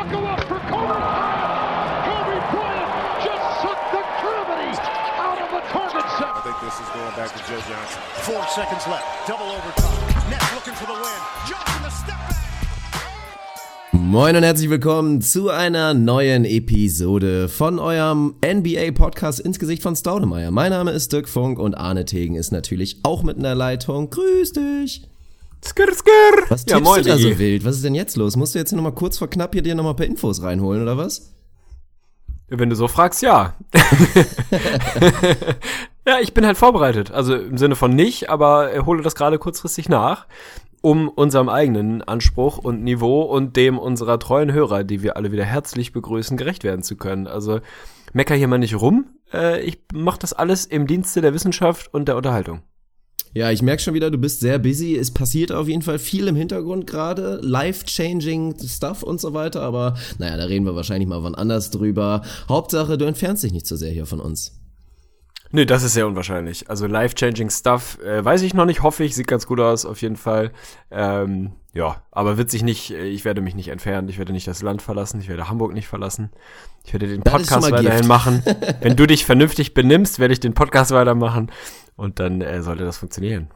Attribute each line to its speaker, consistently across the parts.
Speaker 1: buckle up for Kobe Bryant. Kobe Bryant just sucked the gravity out of the target set.
Speaker 2: I think this is going back to Joe Johnson.
Speaker 3: Four seconds left. Double overtime. Nets looking for the win. Johnson the step back.
Speaker 4: Moin und herzlich willkommen zu einer neuen Episode von eurem NBA-Podcast ins Gesicht von Staudemeyer. Mein Name ist Dirk Funk und Arne Tegen ist natürlich auch mit in der Leitung. Grüß dich!
Speaker 5: Skir, skir.
Speaker 4: Was
Speaker 5: ja,
Speaker 4: tippst
Speaker 5: moin,
Speaker 4: du da so wild? Was ist denn jetzt los? Musst du jetzt nochmal kurz vor knapp hier dir nochmal ein paar Infos reinholen, oder was?
Speaker 5: Wenn du so fragst, ja. ja, ich bin halt vorbereitet. Also im Sinne von nicht, aber hole das gerade kurzfristig nach, um unserem eigenen Anspruch und Niveau und dem unserer treuen Hörer, die wir alle wieder herzlich begrüßen, gerecht werden zu können. Also mecker hier mal nicht rum. Äh, ich mache das alles im Dienste der Wissenschaft und der Unterhaltung.
Speaker 4: Ja, ich merke schon wieder, du bist sehr busy. Es passiert auf jeden Fall viel im Hintergrund gerade. Life-changing Stuff und so weiter. Aber naja, da reden wir wahrscheinlich mal wann anders drüber. Hauptsache, du entfernst dich nicht zu sehr hier von uns.
Speaker 5: Nee, das ist sehr unwahrscheinlich. Also life-changing Stuff, äh, weiß ich noch nicht, hoffe ich, sieht ganz gut aus, auf jeden Fall. Ähm, ja, aber wird sich nicht, äh, ich werde mich nicht entfernen, ich werde nicht das Land verlassen, ich werde Hamburg nicht verlassen. Ich werde den Podcast weiterhin
Speaker 4: Gift.
Speaker 5: machen. Wenn du dich vernünftig benimmst, werde ich den Podcast weitermachen und dann äh, sollte das funktionieren.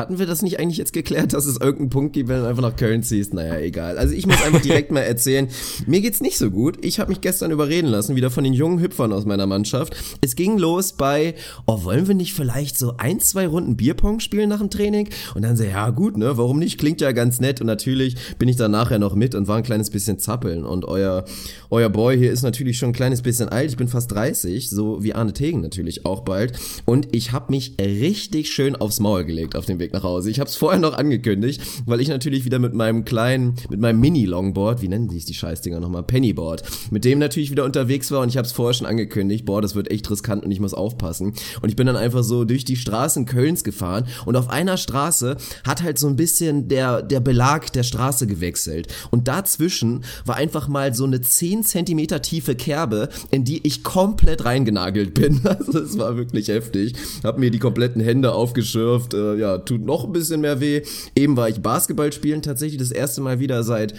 Speaker 4: Hatten wir das nicht eigentlich jetzt geklärt, dass es irgendeinen Punkt gibt, wenn du einfach nach Köln ziehst? Naja, egal. Also ich muss einfach direkt mal erzählen, mir geht's nicht so gut. Ich habe mich gestern überreden lassen, wieder von den jungen Hüpfern aus meiner Mannschaft. Es ging los bei, oh, wollen wir nicht vielleicht so ein, zwei Runden Bierpong spielen nach dem Training? Und dann so, ja gut, ne, warum nicht? Klingt ja ganz nett. Und natürlich bin ich dann nachher noch mit und war ein kleines bisschen zappeln. Und euer, euer Boy hier ist natürlich schon ein kleines bisschen alt. Ich bin fast 30, so wie Arne Tegen natürlich auch bald. Und ich habe mich richtig schön aufs Maul gelegt auf dem Weg nach Hause. Ich habe es vorher noch angekündigt, weil ich natürlich wieder mit meinem kleinen, mit meinem Mini-Longboard, wie nennen sich die Scheißdinger nochmal, Pennyboard, mit dem natürlich wieder unterwegs war und ich habe es vorher schon angekündigt, boah, das wird echt riskant und ich muss aufpassen. Und ich bin dann einfach so durch die Straßen Kölns gefahren und auf einer Straße hat halt so ein bisschen der, der Belag der Straße gewechselt. Und dazwischen war einfach mal so eine 10 Zentimeter tiefe Kerbe, in die ich komplett reingenagelt bin. Also es war wirklich heftig. Hab mir die kompletten Hände aufgeschürft. Äh, ja, tut noch ein bisschen mehr weh. Eben war ich Basketball spielen tatsächlich das erste Mal wieder seit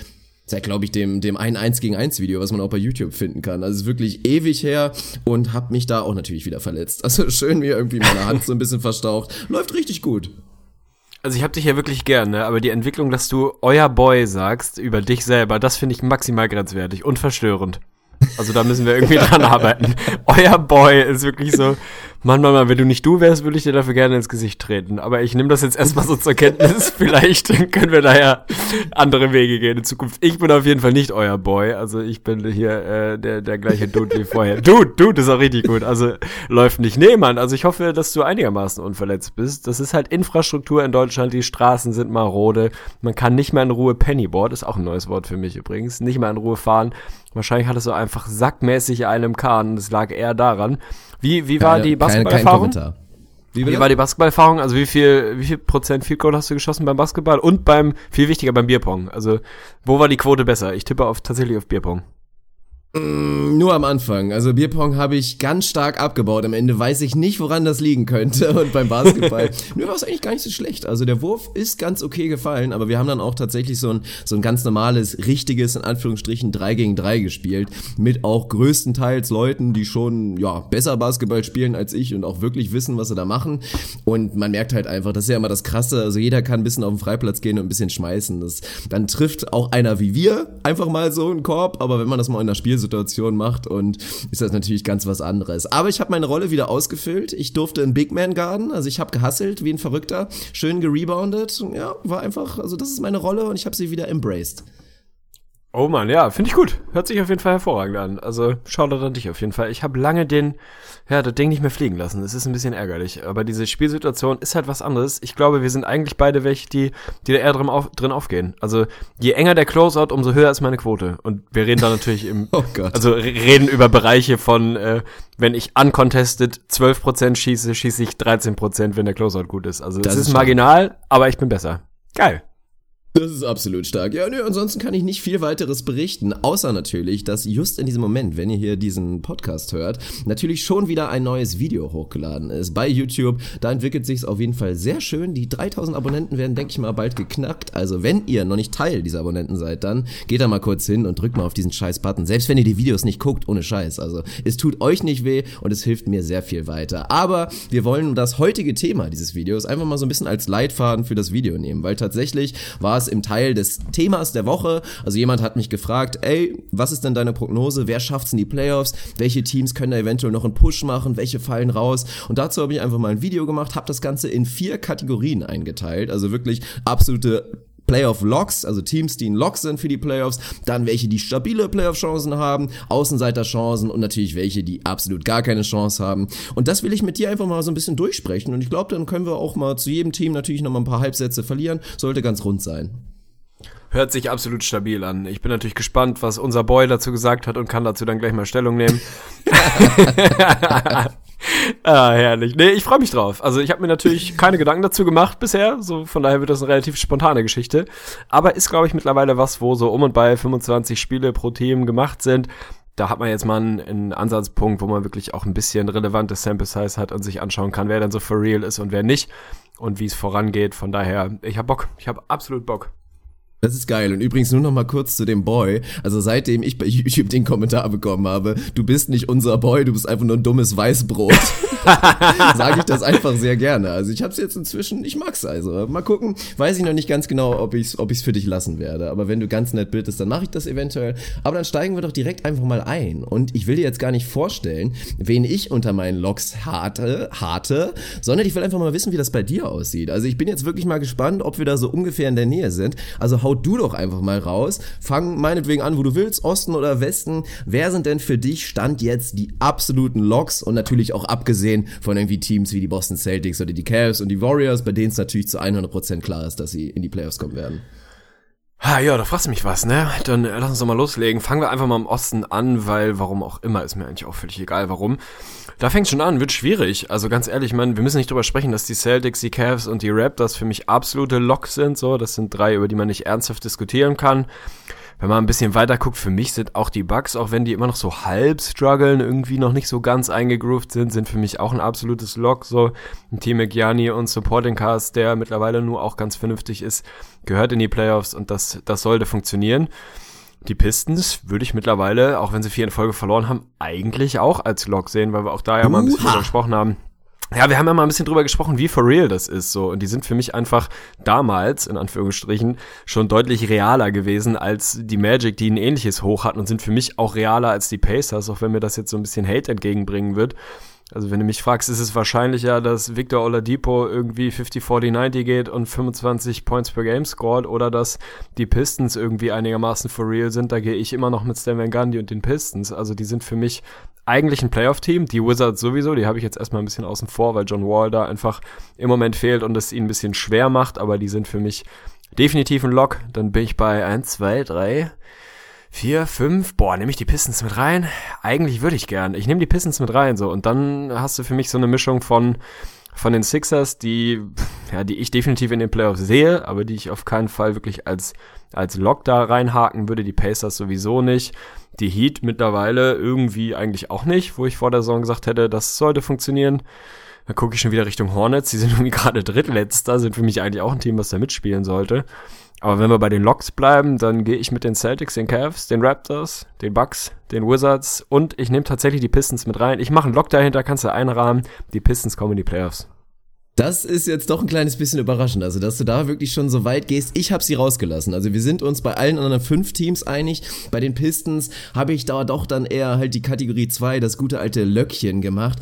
Speaker 4: Seit, glaube ich, dem, dem ein 1 gegen 1 Video, was man auch bei YouTube finden kann. Also ist wirklich ewig her und hab mich da auch natürlich wieder verletzt. Also schön mir irgendwie meine Hand so ein bisschen verstaucht. Läuft richtig gut.
Speaker 5: Also ich habe dich ja wirklich gern, ne? aber die Entwicklung, dass du euer Boy sagst über dich selber, das finde ich maximal grenzwertig und verstörend. Also da müssen wir irgendwie dran arbeiten. Euer Boy ist wirklich so, Mann, Mann, Mann, wenn du nicht du wärst, würde ich dir dafür gerne ins Gesicht treten. Aber ich nehme das jetzt erstmal so zur Kenntnis. Vielleicht können wir daher andere Wege gehen in Zukunft. Ich bin auf jeden Fall nicht euer Boy. Also ich bin hier äh, der, der gleiche Dude wie vorher. Dude, Dude ist auch richtig gut. Also läuft nicht. Nee, Mann, also ich hoffe, dass du einigermaßen unverletzt bist. Das ist halt Infrastruktur in Deutschland. Die Straßen sind marode. Man kann nicht mehr in Ruhe Pennyboard, ist auch ein neues Wort für mich übrigens, nicht mehr in Ruhe fahren. Wahrscheinlich hattest du einfach sackmäßig einen im Kahn. Das lag eher daran. Wie, wie war die Basketballerfahrung?
Speaker 4: Kommentar. Wie
Speaker 5: Wie
Speaker 4: bitte?
Speaker 5: war die Basketballerfahrung? Also wie viel, wie viel Prozent Field Goal hast du geschossen beim Basketball und beim, viel wichtiger, beim Bierpong? Also, wo war die Quote besser? Ich tippe auf, tatsächlich auf Bierpong.
Speaker 4: Mm, Nur am Anfang. Also Bierpong habe ich ganz stark abgebaut. Am Ende weiß ich nicht, woran das liegen könnte. Und beim Basketball, nur war es eigentlich gar nicht so schlecht. Also der Wurf ist ganz okay gefallen, aber wir haben dann auch tatsächlich so ein, so ein ganz normales, richtiges, in Anführungsstrichen, 3 gegen 3 gespielt. Mit auch größtenteils Leuten, die schon, ja, besser Basketball spielen als ich und auch wirklich wissen, was sie da machen. Und man merkt halt einfach, das ist ja immer das Krasse. Also jeder kann ein bisschen auf den Freiplatz gehen und ein bisschen schmeißen. Das, dann trifft auch einer wie wir einfach mal so einen Korb. Aber wenn man das mal in der Spielsituation macht und ist das natürlich ganz was anderes. Aber ich habe meine Rolle wieder ausgefüllt. Ich durfte in Big Man Garden, also ich habe gehasselt wie ein Verrückter, schön gereboundet. Ja, war einfach, also das ist meine Rolle und ich habe sie wieder embraced.
Speaker 5: Oh man, ja, finde ich gut. Hört sich auf jeden Fall hervorragend an. Also Shoutout an dich auf jeden Fall. Ich habe lange den, ja, das Ding nicht mehr fliegen lassen. Es ist ein bisschen ärgerlich. Aber diese Spielsituation ist halt was anderes. Ich glaube, wir sind eigentlich beide welche, die, die da eher drin, auf, drin aufgehen. Also je enger der Closeout, umso höher ist meine Quote. Und wir reden da natürlich im,
Speaker 4: Oh Gott.
Speaker 5: also re- reden über Bereiche von, äh, wenn ich uncontested 12% schieße, schieße ich 13%, wenn der Closeout gut ist. Also
Speaker 4: Das
Speaker 5: es
Speaker 4: ist
Speaker 5: ist marginal, aber ich bin besser. Geil.
Speaker 4: Das ist absolut stark. Ja, nö, ansonsten kann ich nicht viel weiteres berichten, außer natürlich, dass just in diesem Moment, wenn ihr hier diesen Podcast hört, natürlich schon wieder ein neues Video hochgeladen ist bei YouTube. Da entwickelt sich's auf jeden Fall sehr schön. Die 3000 Abonnenten werden, denke ich mal, bald geknackt. Also wenn ihr noch nicht Teil dieser Abonnenten seid, dann geht da mal kurz hin und drückt mal auf diesen scheiß Button. Selbst wenn ihr die Videos nicht guckt, ohne Scheiß. Also es tut euch nicht weh und es hilft mir sehr viel weiter. Aber wir wollen das heutige Thema dieses Videos einfach mal so ein bisschen als Leitfaden für das Video nehmen, weil tatsächlich war es im Teil des Themas der Woche. Also jemand hat mich gefragt, ey, was ist denn deine Prognose? Wer schafft's in die Playoffs? Welche Teams können da eventuell noch einen Push machen? Welche fallen raus? Und dazu habe ich einfach mal ein Video gemacht, habe das Ganze in vier Kategorien eingeteilt. Also wirklich absolute Playoff-Locks, also Teams, die in Locks sind für die Playoffs, dann welche, die stabile Playoff-Chancen haben, Außenseiter-Chancen und natürlich welche, die absolut gar keine Chance haben. Und das will ich mit dir einfach mal so ein bisschen durchsprechen und ich glaube, dann können wir auch mal zu jedem Team natürlich noch mal ein paar Halbsätze verlieren. Sollte ganz rund sein.
Speaker 5: Hört sich absolut stabil an. Ich bin natürlich gespannt, was unser Boy dazu gesagt hat und kann dazu dann gleich mal Stellung nehmen. ah, herrlich. Nee, ich freue mich drauf. Also ich habe mir natürlich keine Gedanken dazu gemacht bisher, so von daher wird das eine relativ spontane Geschichte. Aber ist, glaube ich, mittlerweile was, wo so um und bei 25 Spiele pro Team gemacht sind. Da hat man jetzt mal einen, einen Ansatzpunkt, wo man wirklich auch ein bisschen relevantes Sample Size hat und sich anschauen kann, wer dann so for real ist und wer nicht und wie es vorangeht. Von daher, ich hab Bock. Ich hab absolut Bock.
Speaker 4: Das ist geil. Und übrigens nur noch mal kurz zu dem Boy. Also seitdem ich bei YouTube den Kommentar bekommen habe, du bist nicht unser Boy, du bist einfach nur ein dummes Weißbrot, sage ich das einfach sehr gerne. Also ich habe es jetzt inzwischen, ich mag's also. Mal gucken. Weiß ich noch nicht ganz genau, ob ich's, ob ich's für dich lassen werde. Aber wenn du ganz nett bittest, dann mache ich das eventuell. Aber dann steigen wir doch direkt einfach mal ein. Und ich will dir jetzt gar nicht vorstellen, wen ich unter meinen Logs harte, harte, sondern ich will einfach mal wissen, wie das bei dir aussieht. Also ich bin jetzt wirklich mal gespannt, ob wir da so ungefähr in der Nähe sind. Also hau du doch einfach mal raus. Fang meinetwegen an, wo du willst, Osten oder Westen. Wer sind denn für dich Stand jetzt die absoluten Loks und natürlich auch abgesehen von irgendwie Teams wie die Boston Celtics oder die Cavs und die Warriors, bei denen es natürlich zu 100% klar ist, dass sie in die Playoffs kommen werden.
Speaker 5: Ha, ja, da fragst du mich was, ne? Dann äh, lass uns doch mal loslegen. Fangen wir einfach mal im Osten an, weil warum auch immer, ist mir eigentlich auch völlig egal, warum. Da fängt schon an, wird schwierig. Also ganz ehrlich, ich meine, wir müssen nicht drüber sprechen, dass die Celtics, die Cavs und die Raptors für mich absolute Locks sind, so. Das sind drei, über die man nicht ernsthaft diskutieren kann wenn man ein bisschen weiter guckt, für mich sind auch die Bugs, auch wenn die immer noch so halb strugglen, irgendwie noch nicht so ganz eingegroovt sind, sind für mich auch ein absolutes Lock. So ein Team McGianni und Supporting Cast, der mittlerweile nur auch ganz vernünftig ist, gehört in die Playoffs und das, das sollte funktionieren. Die Pistons würde ich mittlerweile, auch wenn sie vier in Folge verloren haben, eigentlich auch als Lock sehen, weil wir auch da ja mal ein bisschen drüber gesprochen haben. Ja, wir haben ja mal ein bisschen drüber gesprochen, wie for real das ist so. Und die sind für mich einfach damals, in Anführungsstrichen, schon deutlich realer gewesen als die Magic, die ein ähnliches Hoch hatten und sind für mich auch realer als die Pacers, auch wenn mir das jetzt so ein bisschen Hate entgegenbringen wird. Also wenn du mich fragst, ist es wahrscheinlicher, dass Victor Oladipo irgendwie 50-40-90 geht und 25 Points per Game scored oder dass die Pistons irgendwie einigermaßen for real sind. Da gehe ich immer noch mit Stan Van Gundy und den Pistons. Also die sind für mich eigentlich ein Playoff-Team. Die Wizards sowieso, die habe ich jetzt erstmal ein bisschen außen vor, weil John Wall da einfach im Moment fehlt und es ihnen ein bisschen schwer macht, aber die sind für mich definitiv ein Lock. Dann bin ich bei 1, 2, 3, 4, 5. Boah, nehme ich die Pistons mit rein? Eigentlich würde ich gern. Ich nehme die Pistons mit rein so und dann hast du für mich so eine Mischung von von den Sixers, die ja, die ich definitiv in den Playoffs sehe, aber die ich auf keinen Fall wirklich als als Lock da reinhaken würde, die Pacers sowieso nicht. Die Heat mittlerweile irgendwie eigentlich auch nicht, wo ich vor der Saison gesagt hätte, das sollte funktionieren. Dann gucke ich schon wieder Richtung Hornets. Die sind irgendwie gerade drittletzter, sind für mich eigentlich auch ein Team, was da mitspielen sollte. Aber wenn wir bei den Locks bleiben, dann gehe ich mit den Celtics, den Cavs, den Raptors, den Bucks, den Wizards und ich nehme tatsächlich die Pistons mit rein. Ich mache einen Lock dahinter, kannst du einrahmen. Die Pistons kommen in die Playoffs.
Speaker 4: Das ist jetzt doch ein kleines bisschen überraschend, also dass du da wirklich schon so weit gehst. Ich habe sie rausgelassen. Also wir sind uns bei allen anderen fünf Teams einig. Bei den Pistons habe ich da doch dann eher halt die Kategorie 2, das gute alte Löckchen gemacht,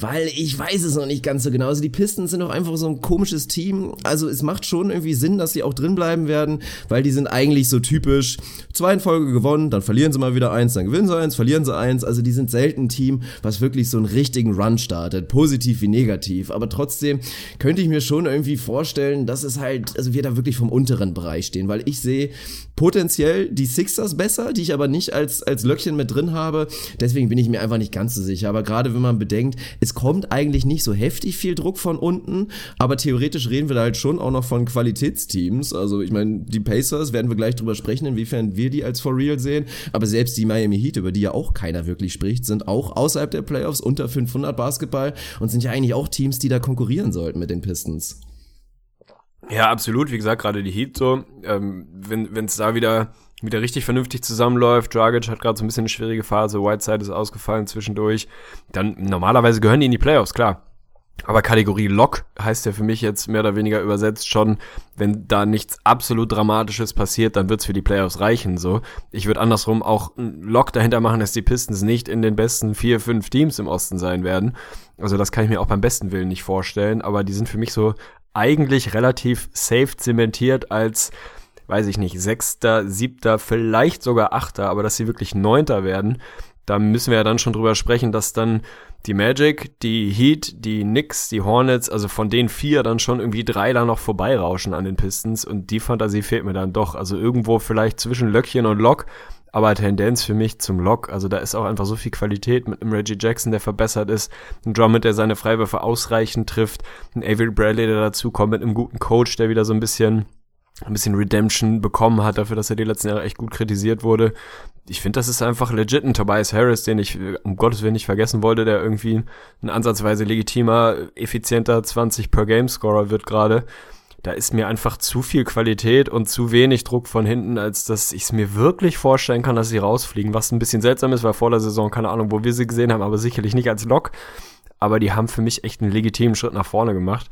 Speaker 4: weil ich weiß es noch nicht ganz so genau. Also die Pistons sind doch einfach so ein komisches Team. Also es macht schon irgendwie Sinn, dass sie auch drin bleiben werden, weil die sind eigentlich so typisch zwei in Folge gewonnen, dann verlieren sie mal wieder eins, dann gewinnen sie eins, verlieren sie eins. Also die sind selten ein Team, was wirklich so einen richtigen Run startet, positiv wie negativ, aber trotzdem könnte ich mir schon irgendwie vorstellen, dass es halt, also wir da wirklich vom unteren Bereich stehen, weil ich sehe potenziell die Sixers besser, die ich aber nicht als, als Löckchen mit drin habe. Deswegen bin ich mir einfach nicht ganz so sicher. Aber gerade wenn man bedenkt, es kommt eigentlich nicht so heftig viel Druck von unten, aber theoretisch reden wir da halt schon auch noch von Qualitätsteams. Also ich meine, die Pacers werden wir gleich drüber sprechen, inwiefern wir die als for real sehen. Aber selbst die Miami Heat, über die ja auch keiner wirklich spricht, sind auch außerhalb der Playoffs unter 500 Basketball und sind ja eigentlich auch Teams, die da konkurrieren sollten mit den Pistons.
Speaker 5: Ja, absolut. Wie gesagt, gerade die Heat so. Ähm, wenn es da wieder wieder richtig vernünftig zusammenläuft. Dragic hat gerade so ein bisschen eine schwierige Phase. Whiteside ist ausgefallen zwischendurch. Dann normalerweise gehören die in die Playoffs, klar. Aber Kategorie Lock heißt ja für mich jetzt mehr oder weniger übersetzt schon, wenn da nichts absolut Dramatisches passiert, dann wird's für die Playoffs reichen. So, ich würde andersrum auch Lock dahinter machen, dass die Pistons nicht in den besten vier, fünf Teams im Osten sein werden. Also das kann ich mir auch beim besten Willen nicht vorstellen. Aber die sind für mich so eigentlich relativ safe zementiert als, weiß ich nicht, sechster, siebter, vielleicht sogar achter. Aber dass sie wirklich neunter werden, da müssen wir ja dann schon drüber sprechen, dass dann die Magic, die Heat, die Knicks, die Hornets, also von den vier dann schon irgendwie drei da noch vorbeirauschen an den Pistons und die Fantasie fehlt mir dann doch. Also irgendwo vielleicht zwischen Löckchen und Lock, aber Tendenz für mich zum Lock. Also da ist auch einfach so viel Qualität mit einem Reggie Jackson, der verbessert ist, ein Drummond, der seine Freiwürfe ausreichend trifft, ein Avery Bradley, der dazu kommt mit einem guten Coach, der wieder so ein bisschen ein bisschen Redemption bekommen hat dafür, dass er die letzten Jahre echt gut kritisiert wurde. Ich finde, das ist einfach legit ein Tobias Harris, den ich um Gottes Willen nicht vergessen wollte, der irgendwie ein ansatzweise legitimer, effizienter 20 per Game Scorer wird gerade. Da ist mir einfach zu viel Qualität und zu wenig Druck von hinten, als dass ich es mir wirklich vorstellen kann, dass sie rausfliegen. Was ein bisschen seltsam ist, weil vor der Saison keine Ahnung, wo wir sie gesehen haben, aber sicherlich nicht als Lock. Aber die haben für mich echt einen legitimen Schritt nach vorne gemacht.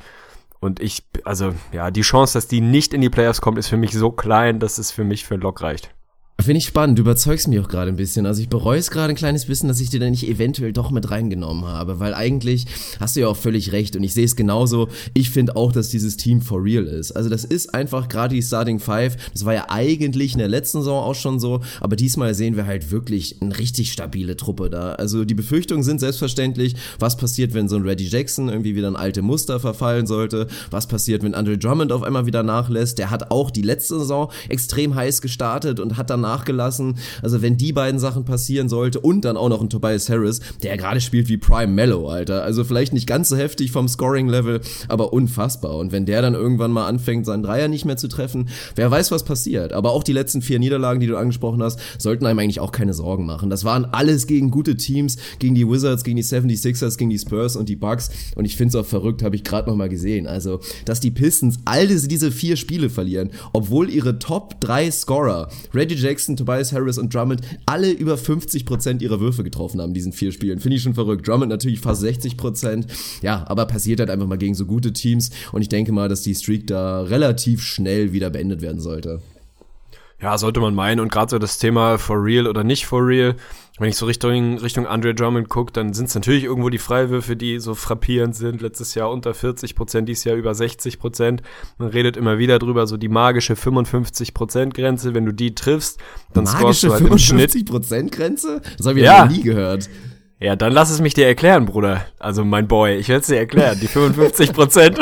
Speaker 5: Und ich, also ja, die Chance, dass die nicht in die Playoffs kommt, ist für mich so klein, dass es für mich für Lock reicht.
Speaker 4: Finde ich spannend, du überzeugst mich auch gerade ein bisschen. Also ich bereue es gerade ein kleines bisschen, dass ich dir da nicht eventuell doch mit reingenommen habe, weil eigentlich hast du ja auch völlig recht und ich sehe es genauso. Ich finde auch, dass dieses Team for real ist. Also das ist einfach gerade die Starting Five. Das war ja eigentlich in der letzten Saison auch schon so, aber diesmal sehen wir halt wirklich eine richtig stabile Truppe da. Also die Befürchtungen sind selbstverständlich, was passiert, wenn so ein Reggie Jackson irgendwie wieder ein alte Muster verfallen sollte, was passiert, wenn Andre Drummond auf einmal wieder nachlässt. Der hat auch die letzte Saison extrem heiß gestartet und hat danach nachgelassen. Also wenn die beiden Sachen passieren sollte und dann auch noch ein Tobias Harris, der gerade spielt wie Prime Mellow, Alter. Also vielleicht nicht ganz so heftig vom Scoring-Level, aber unfassbar. Und wenn der dann irgendwann mal anfängt, seinen Dreier nicht mehr zu treffen, wer weiß, was passiert. Aber auch die letzten vier Niederlagen, die du angesprochen hast, sollten einem eigentlich auch keine Sorgen machen. Das waren alles gegen gute Teams, gegen die Wizards, gegen die 76ers, gegen die Spurs und die Bucks. Und ich finde es auch verrückt, habe ich gerade noch mal gesehen. Also, dass die Pistons all diese vier Spiele verlieren, obwohl ihre Top 3 Scorer, Reggie Jackson, Jackson, Tobias Harris und Drummond alle über 50% ihrer Würfe getroffen haben in diesen vier Spielen. Finde ich schon verrückt. Drummond natürlich fast 60%. Ja, aber passiert halt einfach mal gegen so gute Teams und ich denke mal, dass die Streak da relativ schnell wieder beendet werden sollte.
Speaker 5: Ja, sollte man meinen. Und gerade so das Thema for real oder nicht for real, wenn ich so Richtung, Richtung Andre Drummond gucke, dann sind es natürlich irgendwo die Freiwürfe, die so frappierend sind. Letztes Jahr unter 40 Prozent, dieses Jahr über 60 Prozent. Man redet immer wieder drüber, so die magische 55 Prozent Grenze. Wenn du die triffst, dann
Speaker 4: magische
Speaker 5: scorest du halt
Speaker 4: 55
Speaker 5: im Schnitt.
Speaker 4: Prozent Grenze? Das habe ich
Speaker 5: Ja.
Speaker 4: noch nie gehört.
Speaker 5: Ja, dann lass es mich dir erklären, Bruder. Also mein Boy, ich werde es dir erklären. Die 55 Prozent,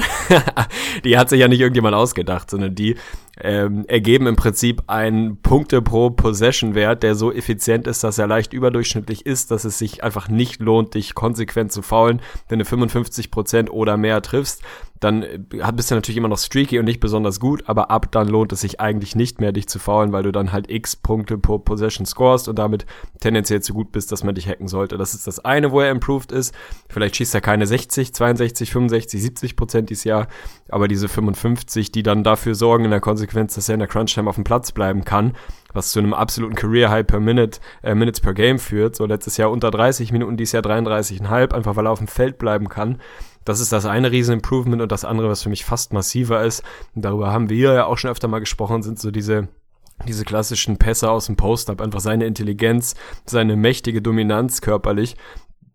Speaker 5: die hat sich ja nicht irgendjemand ausgedacht, sondern die ähm, ergeben im Prinzip einen Punkte pro Possession Wert, der so effizient ist, dass er leicht überdurchschnittlich ist, dass es sich einfach nicht lohnt, dich konsequent zu faulen, wenn du 55 Prozent oder mehr triffst dann äh, bist du natürlich immer noch streaky und nicht besonders gut, aber ab dann lohnt es sich eigentlich nicht mehr, dich zu faulen, weil du dann halt x Punkte pro Possession scorest und damit tendenziell zu gut bist, dass man dich hacken sollte. Das ist das eine, wo er improved ist. Vielleicht schießt er keine 60, 62, 65, 70 Prozent dieses Jahr, aber diese 55, die dann dafür sorgen in der Konsequenz, dass er in der Crunch-Time auf dem Platz bleiben kann, was zu einem absoluten Career-High per Minute, äh, Minutes per Game führt. So letztes Jahr unter 30 Minuten, dieses Jahr 33,5, einfach weil er auf dem Feld bleiben kann. Das ist das eine Riesen-Improvement und das andere, was für mich fast massiver ist, und darüber haben wir ja auch schon öfter mal gesprochen, sind so diese diese klassischen Pässe aus dem Post-Up, einfach seine Intelligenz, seine mächtige Dominanz körperlich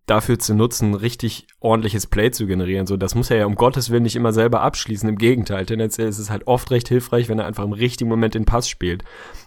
Speaker 5: dafür zu nutzen, richtig ordentliches Play zu generieren. So, das muss er ja um Gottes Willen nicht immer selber abschließen. Im Gegenteil, tendenziell ist es halt oft recht hilfreich, wenn er einfach im richtigen Moment den Pass spielt.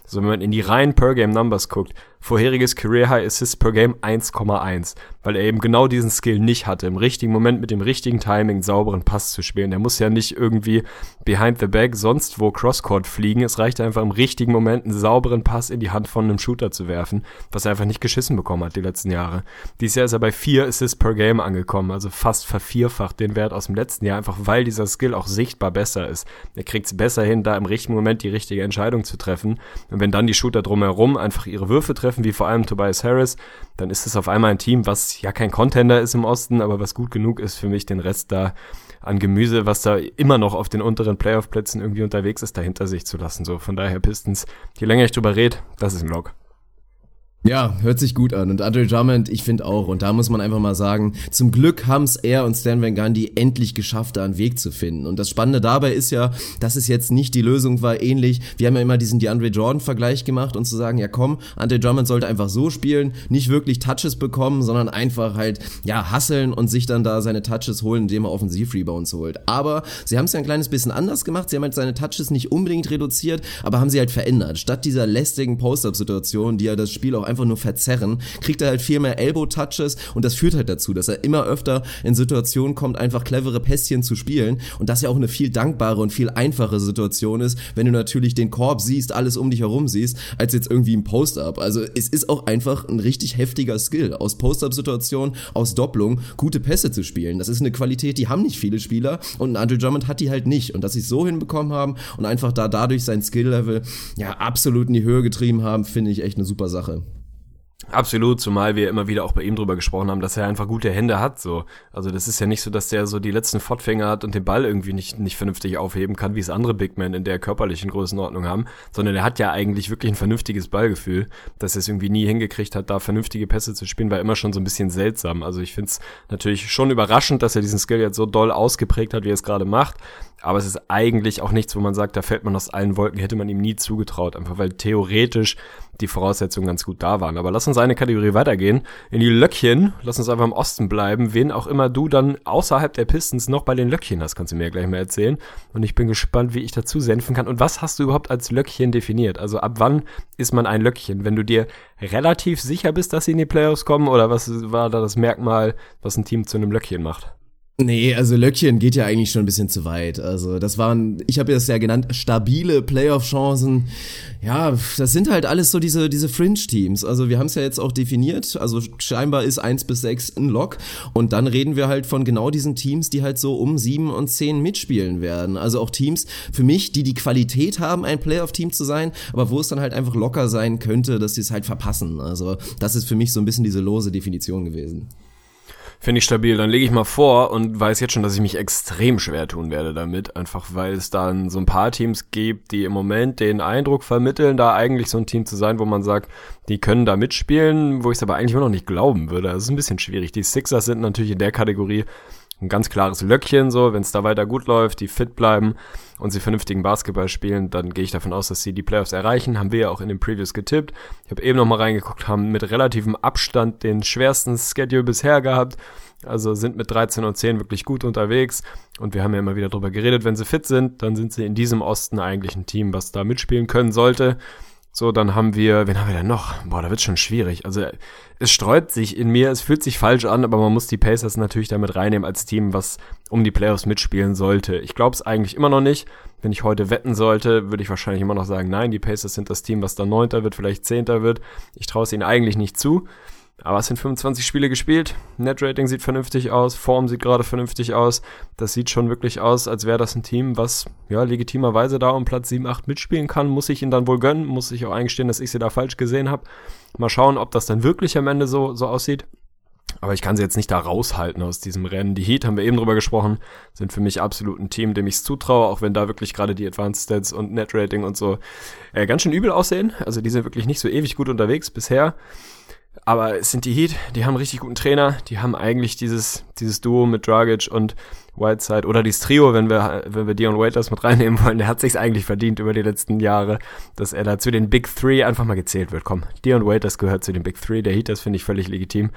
Speaker 5: So, wenn man in die reinen Per-Game-Numbers guckt, vorheriges Career High Assists per Game 1,1, weil er eben genau diesen Skill nicht hatte, im richtigen Moment mit dem richtigen Timing sauberen Pass zu spielen. Der muss ja nicht irgendwie behind the back sonst wo Crosscourt fliegen. Es reicht einfach im richtigen Moment einen sauberen Pass in die Hand von einem Shooter zu werfen, was er einfach nicht geschissen bekommen hat die letzten Jahre. Dieses Jahr ist er bei vier Assists per Game angekommen, also fast vervierfacht den Wert aus dem letzten Jahr, einfach weil dieser Skill auch sichtbar besser ist. Er kriegt es besser hin, da im richtigen Moment die richtige Entscheidung zu treffen. Und wenn dann die Shooter drumherum einfach ihre Würfe treffen, wie vor allem Tobias Harris, dann ist es auf einmal ein Team, was ja kein Contender ist im Osten, aber was gut genug ist für mich, den Rest da an Gemüse, was da immer noch auf den unteren Playoff-Plätzen irgendwie unterwegs ist, dahinter sich zu lassen. So, von daher Pistons, je länger ich drüber rede, das ist ein Log.
Speaker 4: Ja, hört sich gut an. Und Andre Drummond, ich finde auch. Und da muss man einfach mal sagen, zum Glück haben es er und Stan Van Gundy endlich geschafft, da einen Weg zu finden. Und das Spannende dabei ist ja, dass es jetzt nicht die Lösung war, ähnlich. Wir haben ja immer diesen DeAndre Jordan-Vergleich gemacht und zu sagen, ja komm, Andre Drummond sollte einfach so spielen, nicht wirklich Touches bekommen, sondern einfach halt, ja, hasseln und sich dann da seine Touches holen, indem er Offensiv-Rebounds holt. Aber sie haben es ja ein kleines bisschen anders gemacht. Sie haben halt seine Touches nicht unbedingt reduziert, aber haben sie halt verändert. Statt dieser lästigen Post-Up-Situation, die ja das Spiel auch einfach nur verzerren, kriegt er halt viel mehr Elbow-Touches und das führt halt dazu, dass er immer öfter in Situationen kommt, einfach clevere Pässchen zu spielen und das ja auch eine viel dankbare und viel einfache Situation ist, wenn du natürlich den Korb siehst, alles um dich herum siehst, als jetzt irgendwie ein Post-Up. Also es ist auch einfach ein richtig heftiger Skill, aus Post-Up-Situationen, aus Doppelung, gute Pässe zu spielen. Das ist eine Qualität, die haben nicht viele Spieler und Andrew Drummond hat die halt nicht und dass sie es so hinbekommen haben und einfach da dadurch sein Skill-Level ja absolut in die Höhe getrieben haben, finde ich echt eine super Sache.
Speaker 5: Absolut, zumal wir immer wieder auch bei ihm drüber gesprochen haben, dass er einfach gute Hände hat, so. Also das ist ja nicht so, dass der so die letzten Fortfinger hat und den Ball irgendwie nicht, nicht vernünftig aufheben kann, wie es andere Big Men in der körperlichen Größenordnung haben, sondern er hat ja eigentlich wirklich ein vernünftiges Ballgefühl, dass er es irgendwie nie hingekriegt hat, da vernünftige Pässe zu spielen, war immer schon so ein bisschen seltsam. Also ich finde es natürlich schon überraschend, dass er diesen Skill jetzt so doll ausgeprägt hat, wie er es gerade macht, aber es ist eigentlich auch nichts, wo man sagt, da fällt man aus allen Wolken, hätte man ihm nie zugetraut, einfach weil theoretisch die Voraussetzungen ganz gut da waren. Aber lass uns eine Kategorie weitergehen. In die Löckchen. Lass uns einfach im Osten bleiben. Wen auch immer du dann außerhalb der Pistons noch bei den Löckchen hast, kannst du mir gleich mal erzählen. Und ich bin gespannt, wie ich dazu senfen kann. Und was hast du überhaupt als Löckchen definiert? Also ab wann ist man ein Löckchen? Wenn du dir relativ sicher bist, dass sie in die Playoffs kommen? Oder was war da das Merkmal, was ein Team zu einem Löckchen macht?
Speaker 4: Nee, also Löckchen geht ja eigentlich schon ein bisschen zu weit. Also das waren, ich habe es ja genannt, stabile Playoff-Chancen. Ja, das sind halt alles so diese, diese Fringe-Teams. Also wir haben es ja jetzt auch definiert. Also scheinbar ist eins bis sechs ein Lock. Und dann reden wir halt von genau diesen Teams, die halt so um sieben und zehn mitspielen werden. Also auch Teams für mich, die die Qualität haben, ein Playoff-Team zu sein, aber wo es dann halt einfach locker sein könnte, dass sie es halt verpassen. Also das ist für mich so ein bisschen diese lose Definition gewesen.
Speaker 5: Finde ich stabil. Dann lege ich mal vor und weiß jetzt schon, dass ich mich extrem schwer tun werde damit. Einfach weil es dann so ein paar Teams gibt, die im Moment den Eindruck vermitteln, da eigentlich so ein Team zu sein, wo man sagt, die können da mitspielen, wo ich es aber eigentlich immer noch nicht glauben würde. Das ist ein bisschen schwierig. Die Sixers sind natürlich in der Kategorie ein ganz klares Löckchen, so, wenn es da weiter gut läuft, die fit bleiben und sie vernünftigen Basketball spielen, dann gehe ich davon aus, dass sie die Playoffs erreichen. Haben wir ja auch in den Previews getippt. Ich habe eben noch mal reingeguckt, haben mit relativem Abstand den schwersten Schedule bisher gehabt. Also sind mit 13 und 10 wirklich gut unterwegs. Und wir haben ja immer wieder drüber geredet, wenn sie fit sind, dann sind sie in diesem Osten eigentlich ein Team, was da mitspielen können sollte. So, dann haben wir, wen haben wir denn noch? Boah, da wird schon schwierig. Also es sträubt sich in mir, es fühlt sich falsch an, aber man muss die Pacers natürlich damit reinnehmen als Team, was um die Playoffs mitspielen sollte. Ich glaube es eigentlich immer noch nicht. Wenn ich heute wetten sollte, würde ich wahrscheinlich immer noch sagen, nein, die Pacers sind das Team, was dann Neunter wird, vielleicht Zehnter wird. Ich traue es ihnen eigentlich nicht zu. Aber es sind 25 Spiele gespielt. Netrating sieht vernünftig aus. Form sieht gerade vernünftig aus. Das sieht schon wirklich aus, als wäre das ein Team, was ja legitimerweise da um Platz 7, 8 mitspielen kann. Muss ich ihnen dann wohl gönnen. Muss ich auch eingestehen, dass ich sie da falsch gesehen habe. Mal schauen, ob das dann wirklich am Ende so, so aussieht. Aber ich kann sie jetzt nicht da raushalten aus diesem Rennen. Die Heat, haben wir eben drüber gesprochen, sind für mich absolut ein Team, dem ich es zutraue, auch wenn da wirklich gerade die Advanced Stats und Netrating und so äh, ganz schön übel aussehen. Also die sind wirklich nicht so ewig gut unterwegs bisher. Aber es sind die Heat, die haben richtig guten Trainer, die haben eigentlich dieses, dieses Duo mit Dragic und Whiteside oder dieses Trio, wenn wir, wenn wir Dion Waiters mit reinnehmen wollen, der hat sich's eigentlich verdient über die letzten Jahre, dass er da zu den Big Three einfach mal gezählt wird. Komm, Dion Waiters gehört zu den Big Three, der Heat, das finde ich völlig legitim.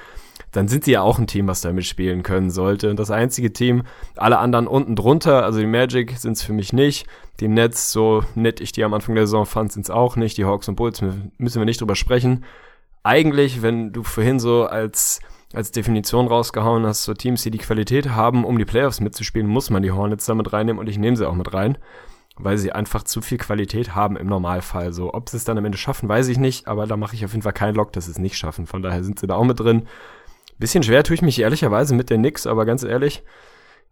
Speaker 5: Dann sind sie ja auch ein Team, was da mitspielen können sollte. Und das einzige Team, alle anderen unten drunter, also die Magic sind's für mich nicht. Die Nets, so nett ich die am Anfang der Saison fand, sind's auch nicht. Die Hawks und Bulls müssen wir nicht drüber sprechen. Eigentlich, wenn du vorhin so als als Definition rausgehauen hast, so Teams, die die Qualität haben, um die Playoffs mitzuspielen, muss man die Hornets damit reinnehmen und ich nehme sie auch mit rein, weil sie einfach zu viel Qualität haben im Normalfall. So, ob sie es dann am Ende schaffen, weiß ich nicht, aber da mache ich auf jeden Fall keinen Lock, dass sie es nicht schaffen. Von daher sind sie da auch mit drin. Bisschen schwer tue ich mich ehrlicherweise mit den Knicks, aber ganz ehrlich,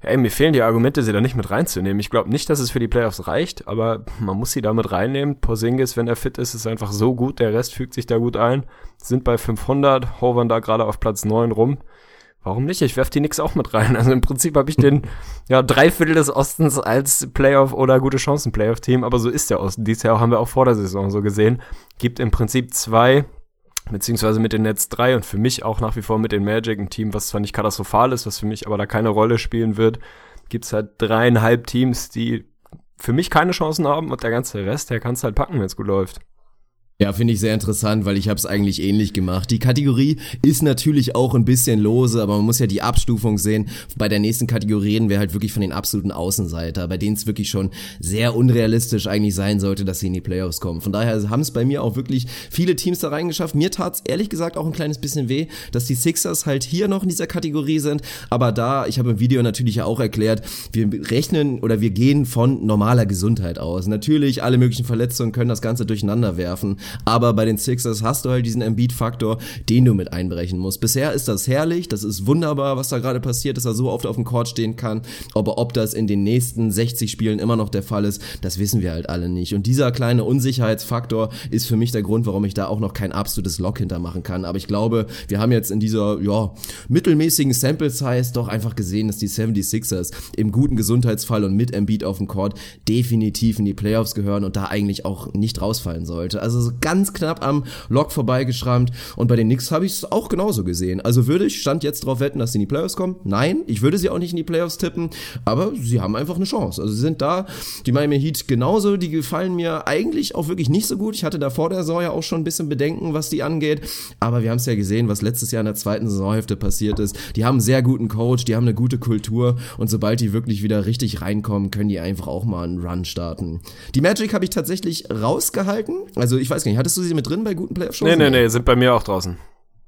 Speaker 5: Ey, mir fehlen die Argumente, sie da nicht mit reinzunehmen. Ich glaube nicht, dass es für die Playoffs reicht, aber man muss sie da mit reinnehmen. Porzingis, wenn er fit ist, ist einfach so gut. Der Rest fügt sich da gut ein. Sind bei 500, hovern da gerade auf Platz 9 rum. Warum nicht? Ich werf die nix auch mit rein. Also im Prinzip habe ich den ja drei Viertel des Ostens als Playoff oder gute Chancen Playoff Team, aber so ist der Osten. Dies Jahr haben wir auch vor der Saison so gesehen. Gibt im Prinzip zwei beziehungsweise mit den Nets 3 und für mich auch nach wie vor mit den Magic, ein Team, was zwar nicht katastrophal ist, was für mich aber da keine Rolle spielen wird, gibt's halt dreieinhalb Teams, die für mich keine Chancen haben und der ganze Rest, der kann's halt packen, wenn es gut läuft.
Speaker 4: Ja, finde ich sehr interessant, weil ich habe es eigentlich ähnlich gemacht. Die Kategorie ist natürlich auch ein bisschen lose, aber man muss ja die Abstufung sehen. Bei der nächsten Kategorie reden wir halt wirklich von den absoluten Außenseiter, bei denen es wirklich schon sehr unrealistisch eigentlich sein sollte, dass sie in die Playoffs kommen. Von daher haben es bei mir auch wirklich viele Teams da reingeschafft. Mir tat's ehrlich gesagt auch ein kleines bisschen weh, dass die Sixers halt hier noch in dieser Kategorie sind. Aber da, ich habe im Video natürlich ja auch erklärt, wir rechnen oder wir gehen von normaler Gesundheit aus. Natürlich, alle möglichen Verletzungen können das Ganze durcheinander werfen. Aber bei den Sixers hast du halt diesen Embiid-Faktor, den du mit einbrechen musst. Bisher ist das herrlich, das ist wunderbar, was da gerade passiert, dass er so oft auf dem Court stehen kann. Aber ob das in den nächsten 60 Spielen immer noch der Fall ist, das wissen wir halt alle nicht. Und dieser kleine Unsicherheitsfaktor ist für mich der Grund, warum ich da auch noch kein absolutes Lock hintermachen kann. Aber ich glaube, wir haben jetzt in dieser, ja, mittelmäßigen Sample Size doch einfach gesehen, dass die 76ers im guten Gesundheitsfall und mit Embiid auf dem Court definitiv in die Playoffs gehören und da eigentlich auch nicht rausfallen sollte. Also so ganz knapp am Lock vorbeigeschrammt. Und bei den Knicks habe ich es auch genauso gesehen. Also würde ich Stand jetzt darauf wetten, dass sie in die Playoffs kommen? Nein, ich würde sie auch nicht in die Playoffs tippen, aber sie haben einfach eine Chance. Also sie sind da, die Miami Heat genauso, die gefallen mir eigentlich auch wirklich nicht so gut. Ich hatte da vor der Saison ja auch schon ein bisschen Bedenken, was die angeht, aber wir haben es ja gesehen, was letztes Jahr in der zweiten Saisonhälfte passiert ist. Die haben einen sehr guten Coach, die haben eine gute Kultur und sobald die wirklich wieder richtig reinkommen, können die einfach auch mal einen Run starten. Die Magic habe ich tatsächlich rausgehalten. Also ich weiß gar nicht, hattest du sie mit drin bei guten Playoff-Shows?
Speaker 5: Nee, nee, nee, sind bei mir auch draußen.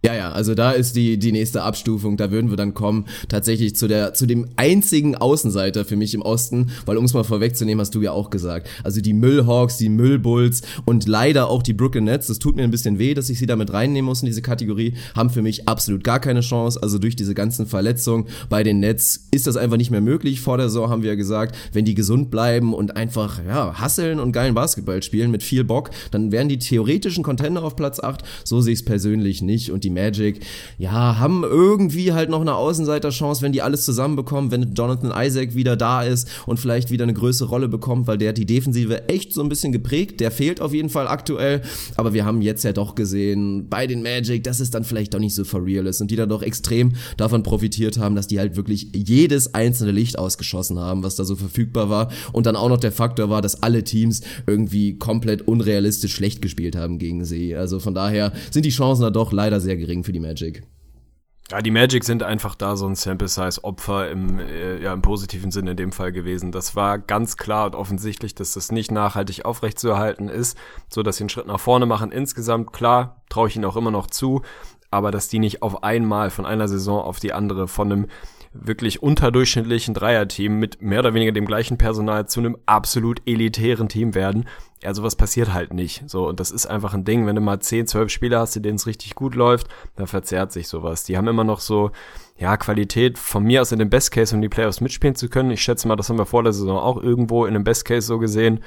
Speaker 4: Ja, ja, also da ist die, die nächste Abstufung, da würden wir dann kommen, tatsächlich zu der, zu dem einzigen Außenseiter für mich im Osten, weil um es mal vorwegzunehmen, hast du ja auch gesagt. Also die Müllhawks, die Müllbulls und leider auch die Brooklyn Nets, das tut mir ein bisschen weh, dass ich sie damit reinnehmen muss in diese Kategorie, haben für mich absolut gar keine Chance. Also durch diese ganzen Verletzungen bei den Nets ist das einfach nicht mehr möglich. Vor der Saison haben wir ja gesagt, wenn die gesund bleiben und einfach, ja, hasseln und geilen Basketball spielen mit viel Bock, dann wären die theoretischen Contender auf Platz 8. So sehe ich es persönlich nicht und die Magic, ja, haben irgendwie halt noch eine Außenseiterchance, wenn die alles zusammenbekommen, wenn Jonathan Isaac wieder da ist und vielleicht wieder eine größere Rolle bekommt, weil der hat die Defensive echt so ein bisschen geprägt. Der fehlt auf jeden Fall aktuell, aber wir haben jetzt ja doch gesehen bei den Magic, dass es dann vielleicht doch nicht so for real ist und die da doch extrem davon profitiert haben, dass die halt wirklich jedes einzelne Licht ausgeschossen haben, was da so verfügbar war und dann auch noch der Faktor war, dass alle Teams irgendwie komplett unrealistisch schlecht gespielt haben gegen sie. Also von daher sind die Chancen da doch leider sehr gering für die Magic.
Speaker 5: Ja, die Magic sind einfach da so ein Sample-Size-Opfer im, äh, ja, im positiven Sinne in dem Fall gewesen. Das war ganz klar und offensichtlich, dass das nicht nachhaltig aufrechtzuerhalten ist, so dass sie einen Schritt nach vorne machen. Insgesamt, klar, traue ich ihnen auch immer noch zu, aber dass die nicht auf einmal von einer Saison auf die andere von einem wirklich unterdurchschnittlichen Dreierteam mit mehr oder weniger dem gleichen Personal zu einem absolut elitären Team werden. Ja, sowas passiert halt nicht. So, und das ist einfach ein Ding. Wenn du mal 10, 12 Spieler hast, denen es richtig gut läuft, dann verzerrt sich sowas. Die haben immer noch so, ja, Qualität von mir aus in dem Best Case, um die Playoffs mitspielen zu können. Ich schätze mal, das haben wir vor der Saison auch irgendwo in dem Best Case so gesehen.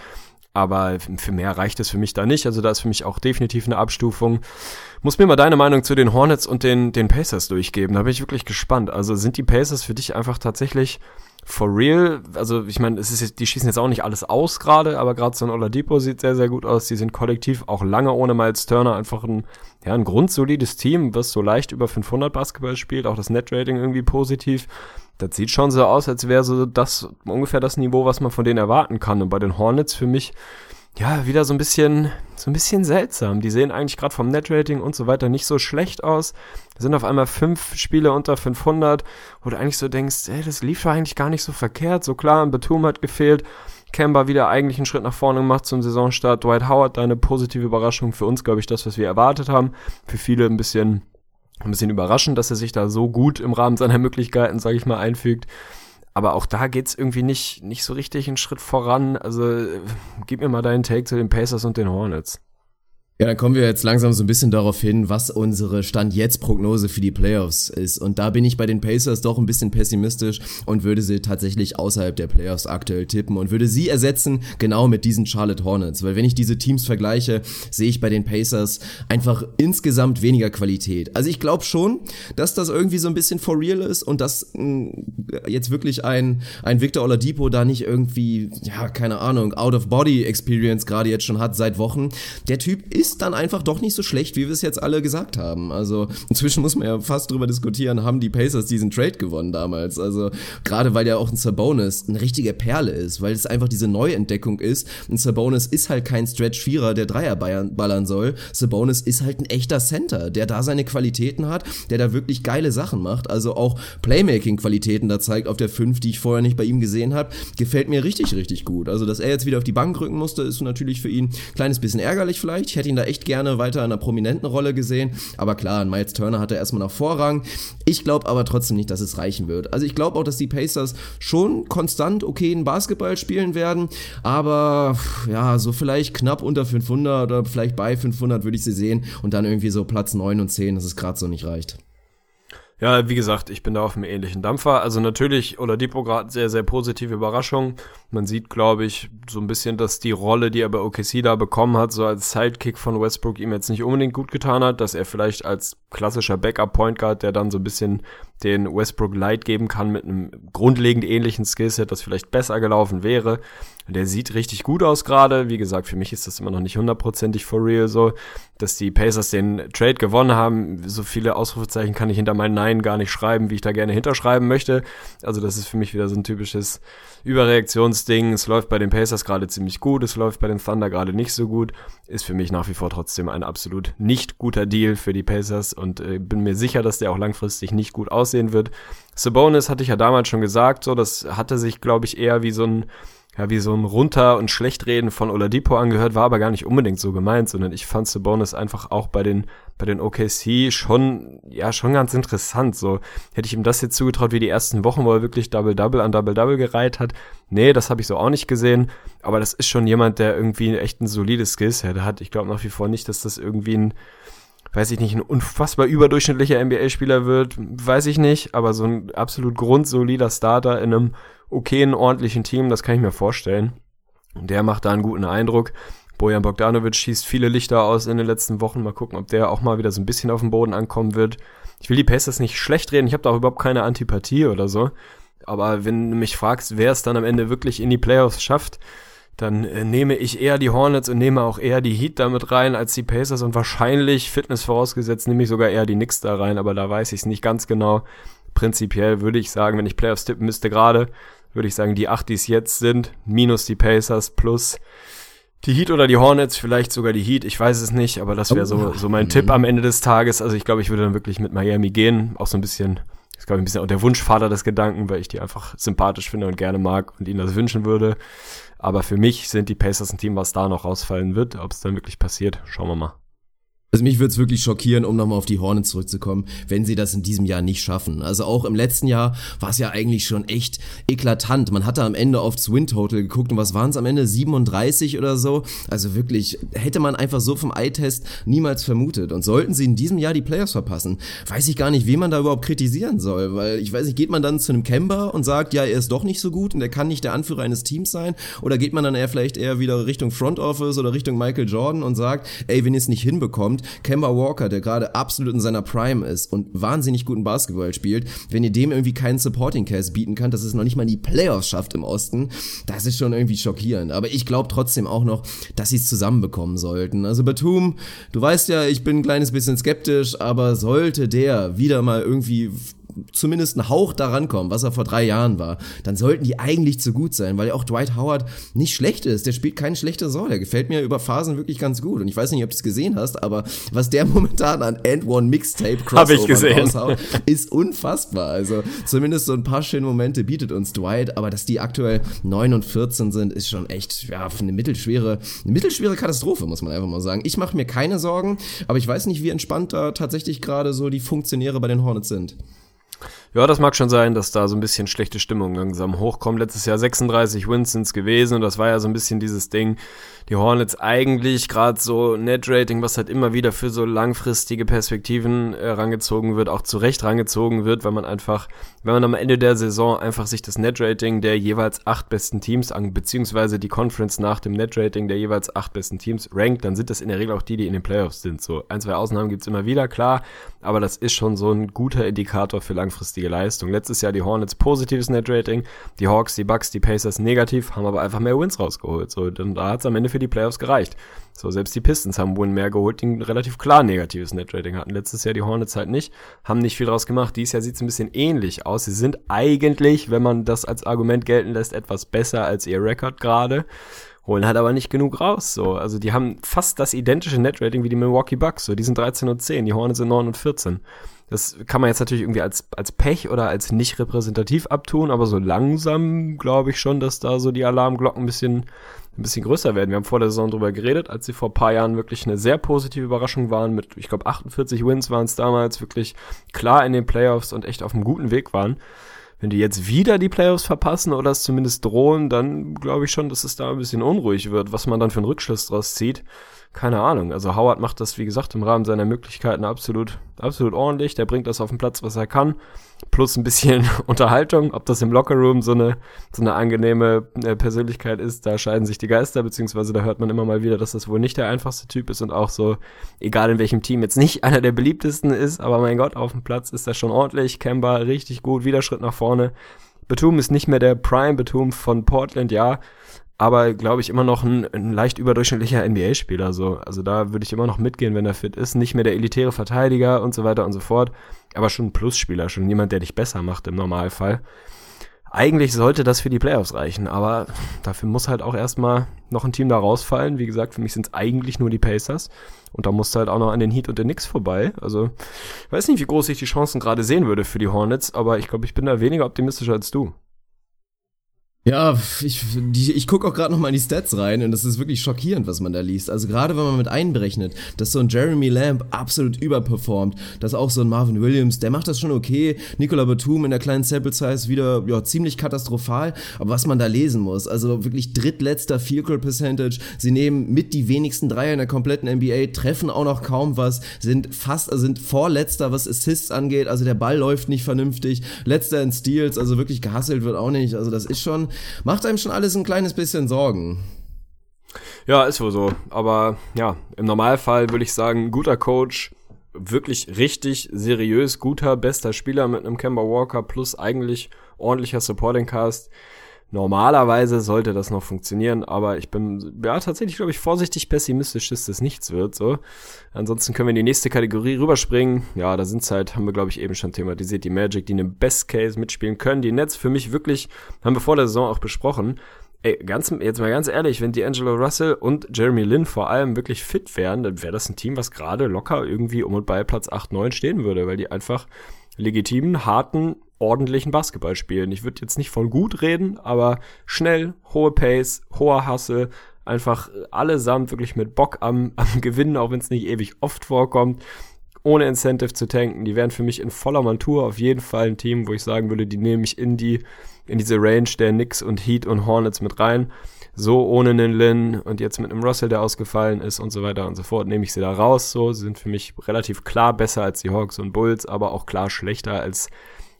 Speaker 5: Aber für mehr reicht es für mich da nicht. Also da ist für mich auch definitiv eine Abstufung. Muss mir mal deine Meinung zu den Hornets und den, den Pacers durchgeben. Da bin ich wirklich gespannt. Also sind die Pacers für dich einfach tatsächlich for real, also ich meine, es ist jetzt, die schießen jetzt auch nicht alles aus gerade, aber gerade so ein Oladipo sieht sehr, sehr gut aus. Die sind kollektiv auch lange ohne Miles Turner einfach ein, ja, ein grundsolides Team, was so leicht über 500 Basketball spielt, auch das Netrating irgendwie positiv. Das sieht schon so aus, als wäre so das ungefähr das Niveau, was man von denen erwarten kann. Und bei den Hornets für mich ja, wieder so ein bisschen, so ein bisschen seltsam. Die sehen eigentlich gerade vom Netrating und so weiter nicht so schlecht aus. Sind auf einmal fünf Spiele unter 500, wo du eigentlich so denkst, ey, das lief doch eigentlich gar nicht so verkehrt. So klar, ein Betum hat gefehlt. Kemba wieder eigentlich einen Schritt nach vorne gemacht zum Saisonstart. Dwight Howard, da eine positive Überraschung. Für uns, glaube ich, das, was wir erwartet haben. Für viele ein bisschen, ein bisschen überraschend, dass er sich da so gut im Rahmen seiner Möglichkeiten, sage ich mal, einfügt. Aber auch da geht's irgendwie nicht, nicht so richtig einen Schritt voran. Also äh, gib mir mal deinen Take zu den Pacers und den Hornets.
Speaker 4: Ja, dann kommen wir jetzt langsam so ein bisschen darauf hin, was unsere Stand-Jetzt-Prognose für die Playoffs ist. Und da bin ich bei den Pacers doch ein bisschen pessimistisch und würde sie tatsächlich außerhalb der Playoffs aktuell tippen und würde sie ersetzen genau mit diesen Charlotte Hornets. Weil wenn ich diese Teams vergleiche, sehe ich bei den Pacers einfach insgesamt weniger Qualität. Also ich glaube schon, dass das irgendwie so ein bisschen for real ist und dass mh, mm, jetzt wirklich ein, ein Victor Oladipo da nicht irgendwie, ja, keine Ahnung, out-of-body-Experience gerade jetzt schon hat seit Wochen. Der Typ ist ist dann einfach doch nicht so schlecht, wie wir es jetzt alle gesagt haben. Also inzwischen muss man ja fast drüber diskutieren, haben die Pacers diesen Trade gewonnen damals. Also gerade weil ja auch ein Sabonis eine richtige Perle ist, weil es einfach diese Neuentdeckung ist. Ein Sabonis ist halt kein Stretch-Vierer, der Dreier ballern soll. Sabonis ist halt ein echter Center, der da seine Qualitäten hat, der da wirklich geile Sachen macht. Also auch Playmaking-Qualitäten da zeigt auf der 5, die ich vorher nicht bei ihm gesehen habe. Gefällt mir richtig, richtig gut. Also dass er jetzt wieder auf die Bank rücken musste, ist natürlich für ihn ein kleines bisschen ärgerlich vielleicht. Ich hätte ihn ihn da echt gerne weiter in einer prominenten Rolle gesehen. Aber klar, Miles Turner hatte erstmal noch Vorrang. Ich glaube aber trotzdem nicht, dass es reichen wird. Also ich glaube auch, dass die Pacers schon konstant okayen Basketball spielen werden. Aber ja, so vielleicht knapp unter 500 oder vielleicht bei 500 würde ich sie sehen. Und dann irgendwie so Platz 9 und 10, dass es gerade so nicht reicht.
Speaker 5: Ja, wie gesagt, ich bin da auf einem ähnlichen Dampfer. Also natürlich Oladipo gerade sehr, sehr positive Überraschung. Man sieht, glaube ich, so ein bisschen, dass die Rolle, die er bei OKC da bekommen hat, so als Sidekick von Westbrook ihm jetzt nicht unbedingt gut getan hat, dass er vielleicht als klassischer Backup-Point Guard, der dann so ein bisschen den Westbrook Light geben kann mit einem grundlegend ähnlichen Skillset, das vielleicht besser gelaufen wäre. Der sieht richtig gut aus gerade. Wie gesagt, für mich ist das immer noch nicht hundertprozentig for real so, dass die Pacers den Trade gewonnen haben. So viele Ausrufezeichen kann ich hinter meinen Nein gar nicht schreiben, wie ich da gerne hinterschreiben möchte. Also das ist für mich wieder so ein typisches Überreaktionsding. Es läuft bei den Pacers gerade ziemlich gut, es läuft bei den Thunder gerade nicht so gut. Ist für mich nach wie vor trotzdem ein absolut nicht guter Deal für die Pacers und äh, bin mir sicher, dass der auch langfristig nicht gut aussehen wird. Sabonis hatte ich ja damals schon gesagt, so das hatte sich, glaube ich, eher wie so ein ja, wie so ein Runter- und Schlechtreden von Oladipo angehört, war aber gar nicht unbedingt so gemeint, sondern ich fand Sabonis einfach auch bei den, bei den OKC schon, ja, schon ganz interessant, so. Hätte ich ihm das jetzt zugetraut wie die ersten Wochen, wo er wirklich Double-Double an Double-Double gereiht hat? Nee, das habe ich so auch nicht gesehen, aber das ist schon jemand, der irgendwie echt ein solides Skillset hat. Ich glaube nach wie vor nicht, dass das irgendwie ein, weiß ich nicht, ein unfassbar überdurchschnittlicher NBA-Spieler wird, weiß ich nicht, aber so ein absolut grundsolider Starter in einem okayen, ordentlichen Team, das kann ich mir vorstellen. Der macht da einen guten Eindruck. Bojan Bogdanovic schießt viele Lichter aus in den letzten Wochen. Mal gucken, ob der auch mal wieder so ein bisschen auf den Boden ankommen wird. Ich will die Pacers nicht schlecht reden, ich habe da auch überhaupt keine Antipathie oder so. Aber wenn du mich fragst, wer es dann am Ende wirklich in die Playoffs schafft, dann äh, nehme ich eher die Hornets und nehme auch eher die Heat damit rein als die Pacers und wahrscheinlich, Fitness vorausgesetzt, nehme ich sogar eher die Knicks da rein, aber da weiß ich es nicht ganz genau. Prinzipiell würde ich sagen, wenn ich Playoffs tippen müsste gerade, würde ich sagen, die acht, die es jetzt sind, minus die Pacers plus die Heat oder die Hornets, vielleicht sogar die Heat, ich weiß es nicht, aber das wäre so, so mein Tipp am Ende des Tages. Also ich glaube, ich würde dann wirklich mit Miami gehen, auch so ein bisschen, ist glaube ich ein bisschen auch der Wunschvater des Gedanken, weil ich die einfach sympathisch finde und gerne mag und ihnen das wünschen würde. Aber für mich sind die Pacers ein Team, was da noch rausfallen wird. Ob es dann wirklich passiert, schauen wir mal.
Speaker 4: Also mich würde es wirklich schockieren, um nochmal auf die Hornets zurückzukommen, wenn sie das in diesem Jahr nicht schaffen. Also auch im letzten Jahr war es ja eigentlich schon echt eklatant. Man hatte am Ende aufs Win-Total geguckt und was waren es am Ende? 37 oder so? Also wirklich, hätte man einfach so vom Eye-Test niemals vermutet. Und sollten sie in diesem Jahr die Playoffs verpassen, weiß ich gar nicht, wen man da überhaupt kritisieren soll. Weil ich weiß nicht, geht man dann zu einem Kemba und sagt, ja, er ist doch nicht so gut und er kann nicht der Anführer eines Teams sein? Oder geht man dann eher vielleicht eher wieder Richtung Front Office oder Richtung Michael Jordan und sagt, ey, wenn ihr es nicht hinbekommt, Kemba Walker, der gerade absolut in seiner Prime ist und wahnsinnig guten Basketball spielt, wenn ihr dem irgendwie keinen Supporting Cast bieten könnt, dass es noch nicht mal in die Playoffs schafft im Osten, das ist schon irgendwie schockierend. Aber ich glaube trotzdem auch noch, dass sie es zusammenbekommen sollten. Also Batum, du weißt ja, ich bin ein kleines bisschen skeptisch, aber sollte der wieder mal irgendwie zumindest ein Hauch daran kommen, was er vor drei Jahren war, dann sollten die eigentlich zu gut sein, weil auch Dwight Howard nicht schlecht ist. Der spielt keine schlechte Saison. Der gefällt mir über Phasen wirklich ganz gut. Und ich weiß nicht, ob du es gesehen hast, aber was der momentan an End One Mixtape
Speaker 5: Crossover
Speaker 4: raushaut, ist unfassbar. Also zumindest so ein paar schöne Momente bietet uns Dwight, aber dass die aktuell 9 und 14 sind, ist schon echt ja eine mittelschwere, eine mittelschwere Katastrophe, muss man einfach mal sagen. Ich mache mir keine Sorgen, aber ich weiß nicht, wie entspannt da tatsächlich gerade so die Funktionäre bei den Hornets sind.
Speaker 5: Ja, das mag schon sein, dass da so ein bisschen schlechte Stimmung langsam hochkommt. Letztes Jahr 36 Wins sind's gewesen und das war ja so ein bisschen dieses Ding, die Hornets eigentlich gerade so Net-Rating, was halt immer wieder für so langfristige Perspektiven äh, rangezogen wird, auch zu Recht rangezogen wird, weil man einfach, wenn man am Ende der Saison einfach sich das Net-Rating der jeweils acht besten Teams an, beziehungsweise die Conference nach dem Net-Rating der jeweils acht besten Teams rankt, dann sind das in der Regel auch die, die in den Playoffs sind. So ein, zwei Ausnahmen gibt's immer wieder, klar, aber das ist schon so ein guter Indikator für langfristige Leistung. Letztes Jahr die Hornets positives Net-Rating, die Hawks, die Bucks, die Pacers negativ, haben aber einfach mehr Wins rausgeholt. So, dann da hat's am Ende für die Playoffs gereicht. So, selbst die Pistons haben Win mehr geholt, die ein relativ klar negatives Netrating hatten. Letztes Jahr die Hornets halt nicht, haben nicht viel draus gemacht. Dieses Jahr sieht es ein bisschen ähnlich aus. Sie sind eigentlich, wenn man das als Argument gelten lässt, etwas besser als ihr Rekord gerade holen halt aber nicht genug raus. So, also die haben fast das identische Netrating wie die Milwaukee Bucks. So, die sind 13 und 10, die Hornets sind 9 und 14. Das kann man jetzt natürlich irgendwie als, als Pech oder als nicht repräsentativ abtun, aber so langsam glaube ich schon, dass da so die Alarmglocken ein bisschen, ein bisschen größer werden. Wir haben vor der Saison drüber geredet, als sie vor paar Jahren wirklich eine sehr positive Überraschung waren mit, ich glaube, 48 Wins waren es damals, wirklich klar in den Playoffs und echt auf einem guten Weg waren. Wenn die jetzt wieder die Playoffs verpassen oder es zumindest drohen, dann glaube ich schon, dass es da ein bisschen unruhig wird, was man dann für einen Rückschluss draus zieht keine Ahnung. Also Howard macht das, wie gesagt, im Rahmen seiner Möglichkeiten absolut, absolut ordentlich. Der bringt das auf den Platz, was er kann. Plus ein bisschen Unterhaltung. Ob das im Lockerroom so eine, so eine angenehme äh, Persönlichkeit ist, da scheiden sich die Geister, beziehungsweise da hört man immer mal wieder, dass das wohl nicht der einfachste Typ ist und auch so, egal in welchem Team, jetzt nicht einer der beliebtesten ist, aber mein Gott, auf dem Platz ist er schon ordentlich. Kemba richtig gut, wieder Schritt nach vorne. Betum ist nicht mehr der Prime Betum von Portland, ja aber glaube ich immer noch ein, ein leicht überdurchschnittlicher NBA-Spieler. So. Also da würde ich immer noch mitgehen, wenn er fit ist. Nicht mehr der elitäre Verteidiger und so weiter und so fort, aber schon ein Plusspieler, schon jemand, der dich besser macht im Normalfall. Eigentlich sollte das für die Playoffs reichen, aber dafür muss halt auch erstmal noch ein Team da rausfallen. Wie gesagt, für mich sind es eigentlich nur die Pacers. Und da musst du halt auch noch an den Heat und den Knicks vorbei. Also, ich weiß nicht, wie groß ich die Chancen gerade sehen würde für die Hornets, aber ich glaube, ich bin da weniger optimistischer als du.
Speaker 4: Ja, ich, ich gucke auch gerade noch mal in die Stats rein und das ist wirklich schockierend, was man da liest. Also gerade wenn man mit einberechnet, dass so ein Jeremy Lamb absolut überperformt, dass auch so ein Marvin Williams, der macht das schon okay, Nicola Batum in der kleinen Sample Size wieder ja ziemlich katastrophal, aber was man da lesen muss, also wirklich drittletzter Field Goal Percentage, sie nehmen mit die wenigsten Dreier in der kompletten NBA, treffen auch noch kaum was, sind fast also sind vorletzter, was Assists angeht, also der Ball läuft nicht vernünftig, letzter in Steals, also wirklich gehasselt wird auch nicht, also das ist schon macht einem schon alles ein kleines bisschen Sorgen.
Speaker 5: Ja, ist wohl so. Aber ja, im Normalfall würde ich sagen, guter Coach, wirklich richtig seriös, guter, bester Spieler mit einem Kemba Walker plus eigentlich ordentlicher Supporting Cast. Normalerweise sollte das noch funktionieren, aber ich bin ja tatsächlich, glaube ich, vorsichtig pessimistisch, dass das nichts wird. So, ansonsten können wir in die nächste Kategorie rüberspringen. Ja, da sind's halt, haben wir glaube ich eben schon thematisiert, die Magic, die in einem Best Case mitspielen können. Die Nets für mich wirklich, haben wir vor der Saison auch besprochen. Ey, ganz, jetzt mal ganz ehrlich, wenn D'Angelo Russell und Jeremy Lin vor allem wirklich fit wären, dann wäre das ein Team, was gerade locker irgendwie um und bei Platz 8, 9 stehen würde, weil die einfach legitimen, harten, ordentlichen Basketball spielen. Ich würde jetzt nicht von gut reden, aber schnell, hohe Pace, hoher Hasse, einfach allesamt wirklich mit Bock am, am Gewinnen, auch wenn es nicht ewig oft vorkommt, ohne Incentive zu tanken. Die wären für mich in voller Montur auf jeden Fall ein Team, wo ich sagen würde, die nehme ich in die, in diese Range der Knicks und Heat und Hornets mit rein. So ohne einen Lin und jetzt mit einem Russell, der ausgefallen ist und so weiter und so fort, nehme ich sie da raus. So, sie sind für mich relativ klar besser als die Hawks und Bulls, aber auch klar schlechter als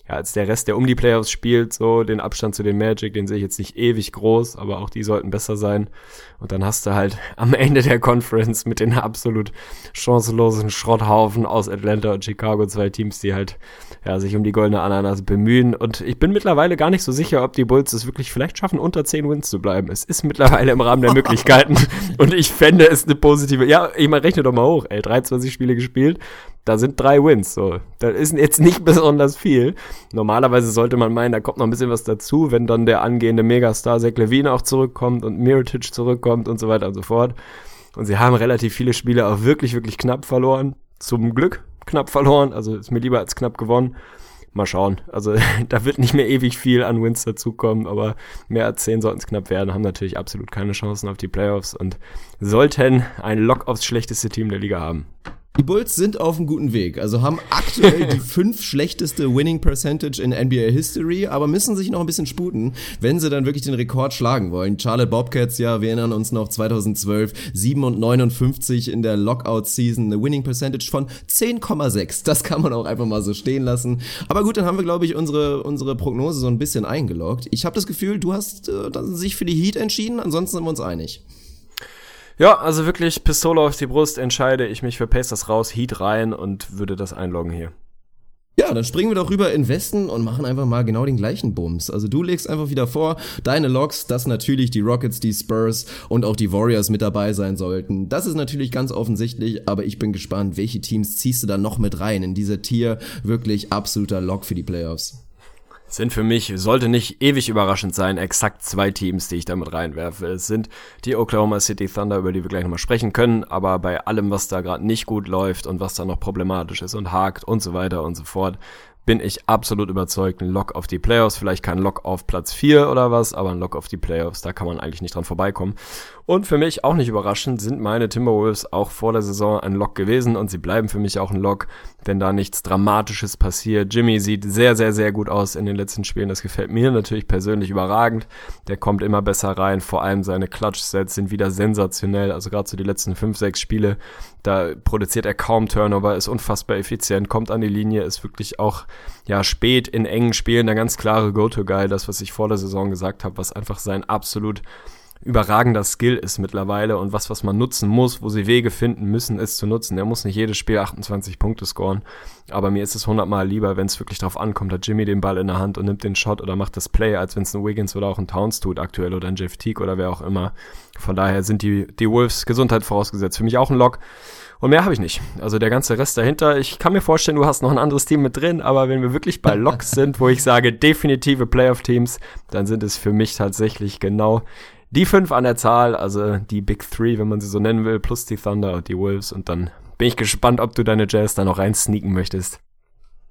Speaker 5: ja, als der Rest, der um die Playoffs spielt, so den Abstand zu den Magic, den sehe ich jetzt nicht ewig groß, aber auch die sollten besser sein. Und dann hast du halt am Ende der Conference mit den absolut chancenlosen Schrotthaufen aus Atlanta und Chicago zwei Teams, die halt ja, sich um die goldene Ananas bemühen. Und ich bin mittlerweile gar nicht so sicher, ob die Bulls es wirklich vielleicht schaffen, unter 10 Wins zu bleiben. Es ist mittlerweile im Rahmen der Möglichkeiten. und ich fände es eine positive, ja, ich meine, rechne doch mal hoch, ey, 23 Spiele gespielt, da sind drei Wins. So, das ist jetzt nicht besonders viel. Normalerweise sollte man meinen, da kommt noch ein bisschen was dazu, wenn dann der angehende Megastar Zach Levine auch zurückkommt und Mirotic zurückkommt und so weiter und so fort. Und sie haben relativ viele Spiele auch wirklich, wirklich knapp verloren. Zum Glück knapp verloren. Also ist mir lieber als knapp gewonnen. Mal schauen. Also da wird nicht mehr ewig viel an Wins dazukommen, aber mehr als 10 sollten es knapp werden, haben natürlich absolut keine Chancen auf die Playoffs und sollten ein Lock aufs schlechteste Team der Liga haben.
Speaker 4: Die Bulls sind auf einem guten Weg, also haben aktuell die fünf schlechteste Winning Percentage in NBA History, aber müssen sich noch ein bisschen sputen, wenn sie dann wirklich den Rekord schlagen wollen. Charlotte Bobcats, ja, wir erinnern uns noch 2012, 7 und 59 in der Lockout Season, eine Winning Percentage von 10,6. Das kann man auch einfach mal so stehen lassen. Aber gut, dann haben wir, glaube ich, unsere, unsere Prognose so ein bisschen eingeloggt. Ich habe das Gefühl, du hast äh, sich für die Heat entschieden, ansonsten sind wir uns einig.
Speaker 5: Ja, also wirklich Pistole auf die Brust, entscheide ich mich für Pacers raus, Heat rein und würde das einloggen hier.
Speaker 4: Ja, dann springen wir doch rüber in Westen und machen einfach mal genau den gleichen Bums. Also du legst einfach wieder vor, deine Logs, dass natürlich die Rockets, die Spurs und auch die Warriors mit dabei sein sollten. Das ist natürlich ganz offensichtlich, aber ich bin gespannt, welche Teams ziehst du da noch mit rein in dieser Tier? Wirklich absoluter Log für die Playoffs
Speaker 5: sind für mich, sollte nicht ewig überraschend sein, exakt zwei Teams, die ich damit reinwerfe. Es sind die Oklahoma City Thunder, über die wir gleich nochmal sprechen können, aber bei allem, was da gerade nicht gut läuft und was da noch problematisch ist und hakt und so weiter und so fort, bin ich absolut überzeugt, ein Lock auf die Playoffs, vielleicht kein Lock auf Platz 4 oder was, aber ein Lock auf die Playoffs, da kann man eigentlich nicht dran vorbeikommen. Und für mich auch nicht überraschend sind meine Timberwolves auch vor der Saison ein Lock gewesen und sie bleiben für mich auch ein Lock, wenn da nichts Dramatisches passiert. Jimmy sieht sehr, sehr, sehr gut aus in den letzten Spielen. Das gefällt mir natürlich persönlich überragend. Der kommt immer besser rein. Vor allem seine Clutch-Sets sind wieder sensationell. Also gerade so die letzten fünf, sechs Spiele, da produziert er kaum Turnover, ist unfassbar effizient, kommt an die Linie, ist wirklich auch ja spät in engen Spielen der ganz klare Go-To-Guy. Das, was ich vor der Saison gesagt habe, was einfach sein absolut überragender Skill ist mittlerweile und was, was man nutzen muss, wo sie Wege finden müssen, ist zu nutzen. Er muss nicht jedes Spiel 28 Punkte scoren, aber mir ist es hundertmal lieber, wenn es wirklich darauf ankommt, hat Jimmy den Ball in der Hand und nimmt den Shot oder macht das Play, als wenn es ein Wiggins oder auch ein Towns tut aktuell oder ein Jeff Teague oder wer auch immer. Von daher sind die, die Wolves Gesundheit vorausgesetzt. Für mich auch ein Lock. Und mehr habe ich nicht. Also der ganze Rest dahinter. Ich kann mir vorstellen, du hast noch ein anderes Team mit drin, aber wenn wir wirklich bei Locks sind, wo ich sage definitive Playoff-Teams, dann sind es für mich tatsächlich genau die fünf an der Zahl, also die Big Three, wenn man sie so nennen will, plus die Thunder und die Wolves. Und dann bin ich gespannt, ob du deine Jazz da noch rein sneaken möchtest.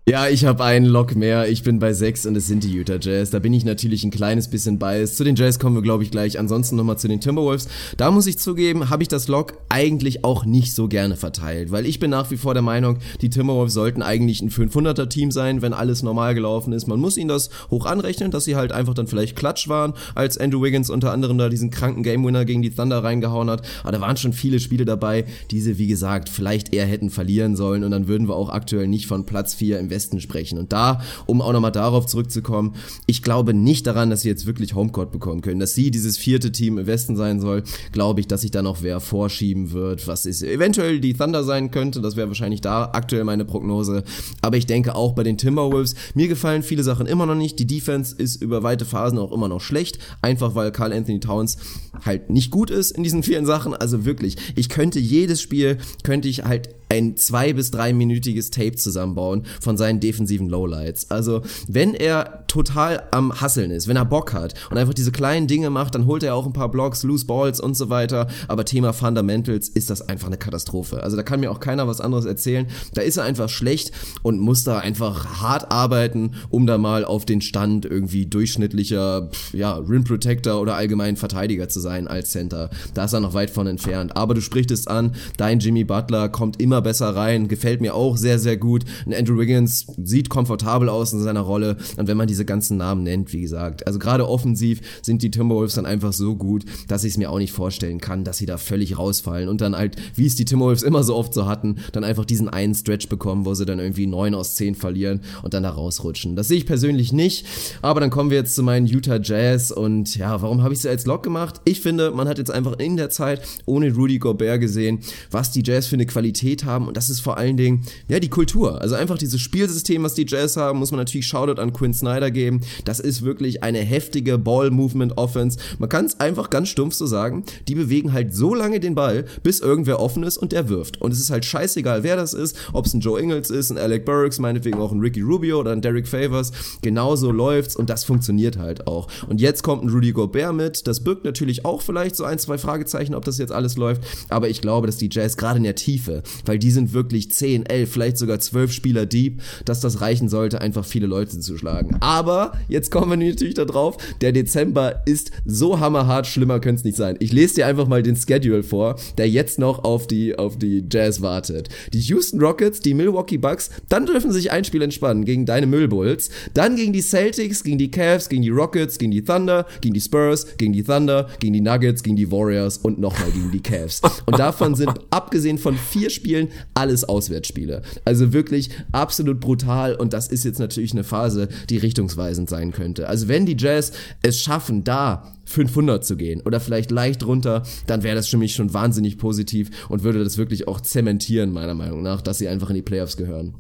Speaker 4: Ja, ich habe einen Lock mehr. Ich bin bei sechs und es sind die Utah Jazz. Da bin ich natürlich ein kleines bisschen biased. Zu den Jazz kommen wir, glaube ich, gleich. Ansonsten nochmal zu den Timberwolves. Da muss ich zugeben, habe ich das Lock eigentlich auch nicht so gerne verteilt, weil ich bin nach wie vor der Meinung, die Timberwolves sollten eigentlich ein 500er Team sein, wenn alles normal gelaufen ist. Man muss ihnen das hoch anrechnen, dass sie halt einfach dann vielleicht klatsch waren, als Andrew Wiggins unter anderem da diesen kranken Game Winner gegen die Thunder reingehauen hat. Aber da waren schon viele Spiele dabei, die sie, wie gesagt, vielleicht eher hätten verlieren sollen und dann würden wir auch aktuell nicht von Platz 4 im Westen sprechen. Und da, um auch nochmal darauf zurückzukommen, ich glaube nicht daran, dass sie jetzt wirklich Homecourt bekommen können. Dass sie dieses vierte Team im Westen sein soll, glaube ich, dass sich da noch wer vorschieben wird, was ist eventuell die Thunder sein könnte. Das wäre wahrscheinlich da aktuell meine Prognose. Aber ich denke auch bei den Timberwolves, mir gefallen viele Sachen immer noch nicht. Die Defense ist über weite Phasen auch immer noch schlecht. Einfach weil Carl Anthony Towns halt nicht gut ist in diesen vielen Sachen. Also wirklich, ich könnte jedes Spiel, könnte ich halt ein zwei- bis dreiminütiges Tape zusammenbauen von seinen defensiven Lowlights. Also, wenn er total am Hasseln ist, wenn er Bock hat und einfach diese kleinen Dinge macht, dann holt er auch ein paar Blocks, Loose Balls und so weiter. Aber Thema Fundamentals ist das einfach eine Katastrophe. Also, da kann mir auch keiner was anderes erzählen. Da ist er einfach schlecht und muss da einfach hart arbeiten, um da mal auf den Stand irgendwie durchschnittlicher, ja, Rim Protector oder allgemein Verteidiger zu sein als Center. Da ist er noch weit von entfernt. Aber du sprichst es an, dein Jimmy Butler kommt immer besser rein, gefällt mir auch sehr, sehr gut. Und Andrew Wiggins sieht komfortabel aus in seiner Rolle. Und wenn man diese ganzen Namen nennt, wie gesagt, also gerade offensiv sind die Timberwolves dann einfach so gut, dass ich es mir auch nicht vorstellen kann, dass sie da völlig rausfallen und dann halt, wie es die Timberwolves immer so oft so hatten, dann einfach diesen einen Stretch bekommen, wo sie dann irgendwie neun aus zehn verlieren und dann da rausrutschen. Das sehe ich persönlich nicht. Aber dann kommen wir jetzt zu meinen Utah Jazz und ja, warum habe ich sie als Lock gemacht? Ich finde, man hat jetzt einfach in der Zeit ohne Rudy Gobert gesehen, was die Jazz für eine Qualität haben und das ist vor allen Dingen, ja, die Kultur. Also einfach dieses Spielsystem, was die Jazz haben, muss man natürlich Shoutout an Quinn Snyder geben. Das ist wirklich eine heftige Ball-Movement-Offense. Man kann es einfach ganz stumpf so sagen. Die bewegen halt so lange den Ball, bis irgendwer offen ist und der wirft. Und es ist halt scheißegal, wer das ist, ob es ein Joe Ingles ist, ein Alec Burks, meinetwegen auch ein Ricky Rubio oder ein Derek Favors. Genauso läuft's und das funktioniert halt auch. Und jetzt kommt ein Rudy Gobert mit. Das birgt natürlich auch vielleicht so ein, zwei Fragezeichen, ob das jetzt alles läuft. Aber ich glaube, dass die Jazz gerade in der Tiefe, weil die sind wirklich 10, 11, vielleicht sogar 12 Spieler deep, dass das reichen sollte, einfach viele Leute zu schlagen. Aber jetzt kommen wir natürlich da drauf, der Dezember ist so hammerhart, schlimmer könnte es nicht sein. Ich lese dir einfach mal den Schedule vor, der jetzt noch auf die, auf die Jazz wartet. Die Houston Rockets, die Milwaukee Bucks, dann dürfen sich ein Spiel entspannen gegen deine Müllbulls, dann gegen die Celtics, gegen die Cavs, gegen die Rockets, gegen die Thunder, gegen die Spurs, gegen die Thunder, gegen die Nuggets, gegen die Warriors und nochmal gegen die Cavs. Und davon sind abgesehen von vier Spielen alles Auswärtsspiele. Also wirklich absolut brutal und das ist jetzt natürlich eine Phase, die richtungsweisend sein könnte. Also wenn die Jazz es schaffen, da 500 zu gehen oder vielleicht leicht runter, dann wäre das für mich schon wahnsinnig positiv und würde das wirklich auch zementieren, meiner Meinung nach, dass sie einfach in die Playoffs gehören.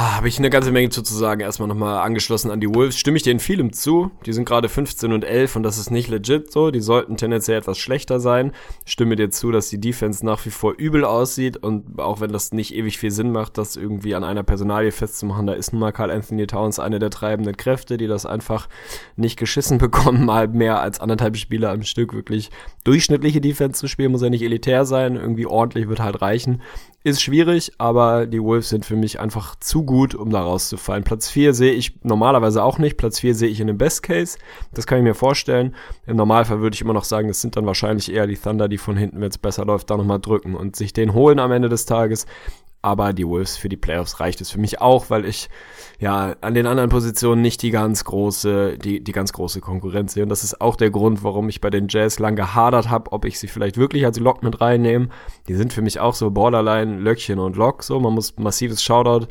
Speaker 5: Ah, Habe ich eine ganze Menge zu, sagen. Erstmal nochmal angeschlossen an die Wolves. Stimme ich dir in vielem zu. Die sind gerade 15 und 11 und das ist nicht legit so. Die sollten tendenziell etwas schlechter sein. Stimme dir zu, dass die Defense nach wie vor übel aussieht und auch wenn das nicht ewig viel Sinn macht, das irgendwie an einer Personalie festzumachen, da ist nun mal Carl Anthony Towns eine der treibenden Kräfte, die das einfach nicht geschissen bekommen, mal mehr als anderthalb Spieler am Stück wirklich durchschnittliche Defense zu spielen, muss ja nicht elitär sein, irgendwie ordentlich wird halt reichen. Ist schwierig, aber die Wolves sind für mich einfach zu gut, um da rauszufallen. Platz 4 sehe ich normalerweise auch nicht. Platz 4 sehe ich in dem Best Case. Das kann ich mir vorstellen. Im Normalfall würde ich immer noch sagen, das sind dann wahrscheinlich eher die Thunder, die von hinten, wenn es besser läuft, da nochmal drücken und sich den holen am Ende des Tages. Aber die Wolves für die Playoffs reicht es für mich auch, weil ich ja an den anderen Positionen nicht die ganz große, die, die ganz große Konkurrenz sehe. Und das ist auch der Grund, warum ich bei den Jazz lang gehadert habe, ob ich sie vielleicht wirklich als Lock mit reinnehme. Die sind für mich auch so Borderline, Löckchen und Lock. So, man muss massives Shoutout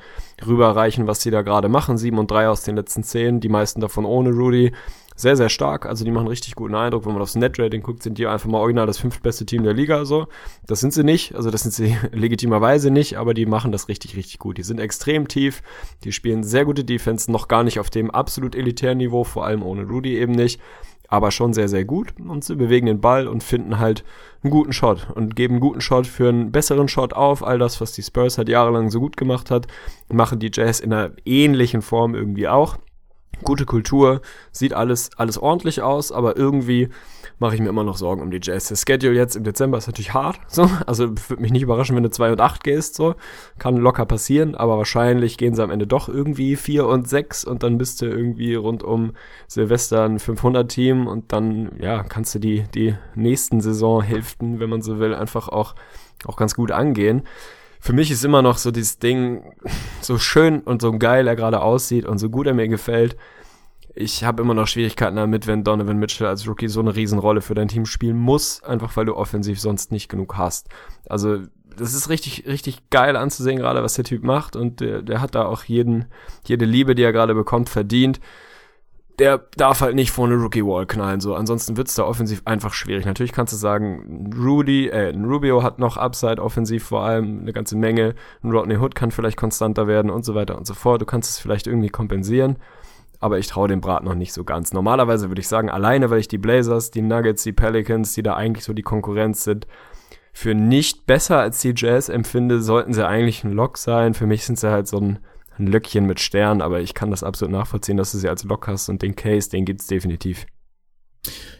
Speaker 5: rüberreichen, was sie da gerade machen. Sieben und drei aus den letzten zehn, die meisten davon ohne Rudy sehr, sehr stark. Also die machen richtig guten Eindruck. Wenn man aufs Netrating guckt, sind die einfach mal original das fünftbeste Team der Liga. So, das sind sie nicht. Also das sind sie legitimerweise nicht, aber die machen das richtig, richtig gut. Die sind extrem tief. Die spielen sehr gute Defense, noch gar nicht auf dem absolut elitären Niveau, vor allem ohne Rudy eben nicht. Aber schon sehr, sehr gut. Und sie bewegen den Ball und finden halt einen guten Shot und geben einen guten Shot für einen besseren Shot auf. All das, was die Spurs halt jahrelang so gut gemacht hat, machen die Jazz in einer ähnlichen Form irgendwie auch gute Kultur, sieht alles, alles ordentlich aus, aber irgendwie mache ich mir immer noch Sorgen um die Jazz. Der Schedule jetzt im Dezember ist natürlich hart, so. Also würde mich nicht überraschen, wenn du 2 und 8 gehst, so. Kann locker passieren, aber wahrscheinlich gehen sie am Ende doch irgendwie 4 und 6 und dann bist du irgendwie rund um Silvester ein 500-Team und dann, ja, kannst du die, die nächsten Saisonhälften, wenn man so will, einfach auch, auch ganz gut angehen für mich ist immer noch so dieses Ding, so schön und so geil er gerade aussieht und so gut er mir gefällt. Ich habe immer noch Schwierigkeiten damit, wenn Donovan Mitchell als Rookie so eine Riesenrolle für dein Team spielen muss, einfach weil du offensiv sonst nicht genug hast. Also das ist richtig, richtig geil anzusehen, gerade was der Typ macht und der, der hat da auch jeden, jede Liebe, die er gerade bekommt, verdient der darf halt nicht vor eine Rookie-Wall knallen, so. Ansonsten wird's da offensiv einfach schwierig. Natürlich kannst du sagen, Rudy, äh, Rubio hat noch Upside offensiv vor allem eine ganze Menge. Rodney Hood kann vielleicht konstanter werden und so weiter und so fort. Du kannst es vielleicht irgendwie kompensieren. Aber ich traue dem Brat noch nicht so ganz. Normalerweise würde ich sagen, alleine, weil ich die Blazers, die Nuggets, die Pelicans, die da eigentlich so die Konkurrenz sind, für nicht besser als die Jazz empfinde, sollten sie eigentlich ein Lock sein. Für mich sind sie halt so ein ein Löckchen mit Stern, aber ich kann das absolut nachvollziehen, dass du sie als Lock hast und den Case, den gibt's definitiv.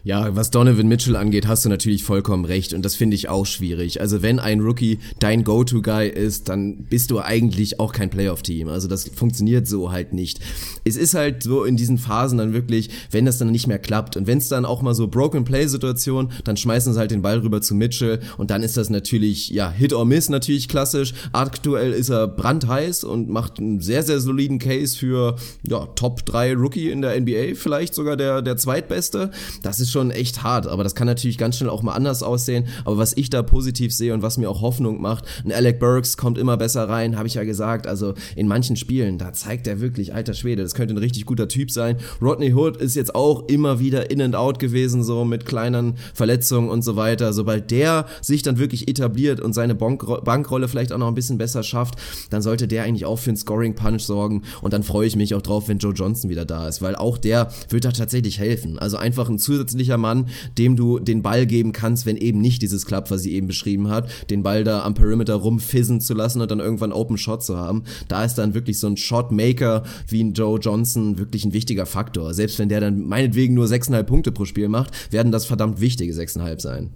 Speaker 4: Ja, was Donovan Mitchell angeht, hast du natürlich vollkommen recht und das finde ich auch schwierig. Also wenn ein Rookie dein Go-To-Guy ist, dann bist du eigentlich auch kein Playoff-Team. Also das funktioniert so halt nicht. Es ist halt so in diesen Phasen dann wirklich, wenn das dann nicht mehr klappt und wenn es dann auch mal so Broken-Play-Situation, dann schmeißen sie halt den Ball rüber zu Mitchell und dann ist das natürlich, ja, Hit or Miss natürlich klassisch. Aktuell ist er brandheiß und macht einen sehr, sehr soliden Case für, ja, Top 3 Rookie in der NBA, vielleicht sogar der, der zweitbeste. Das ist schon echt hart, aber das kann natürlich ganz schnell auch mal anders aussehen. Aber was ich da positiv sehe und was mir auch Hoffnung macht, ein Alec Burks kommt immer besser rein, habe ich ja gesagt. Also in manchen Spielen, da zeigt er wirklich, alter Schwede, das könnte ein richtig guter Typ sein. Rodney Hood ist jetzt auch immer wieder in and out gewesen, so mit kleinen Verletzungen und so weiter. Sobald der sich dann wirklich etabliert und seine Bankrolle vielleicht auch noch ein bisschen besser schafft, dann sollte der eigentlich auch für einen Scoring Punch sorgen. Und dann freue ich mich auch drauf, wenn Joe Johnson wieder da ist, weil auch der wird da tatsächlich helfen. Also einfach ein zusätzlicher Mann, dem du den Ball geben kannst, wenn eben nicht dieses Club, was sie eben beschrieben hat, den Ball da am Perimeter rumfizzen zu lassen und dann irgendwann Open Shot zu haben. Da ist dann wirklich so ein Shotmaker wie ein Joe Johnson wirklich ein wichtiger Faktor. Selbst wenn der dann meinetwegen nur 6,5 Punkte pro Spiel macht, werden das verdammt wichtige 6,5 sein.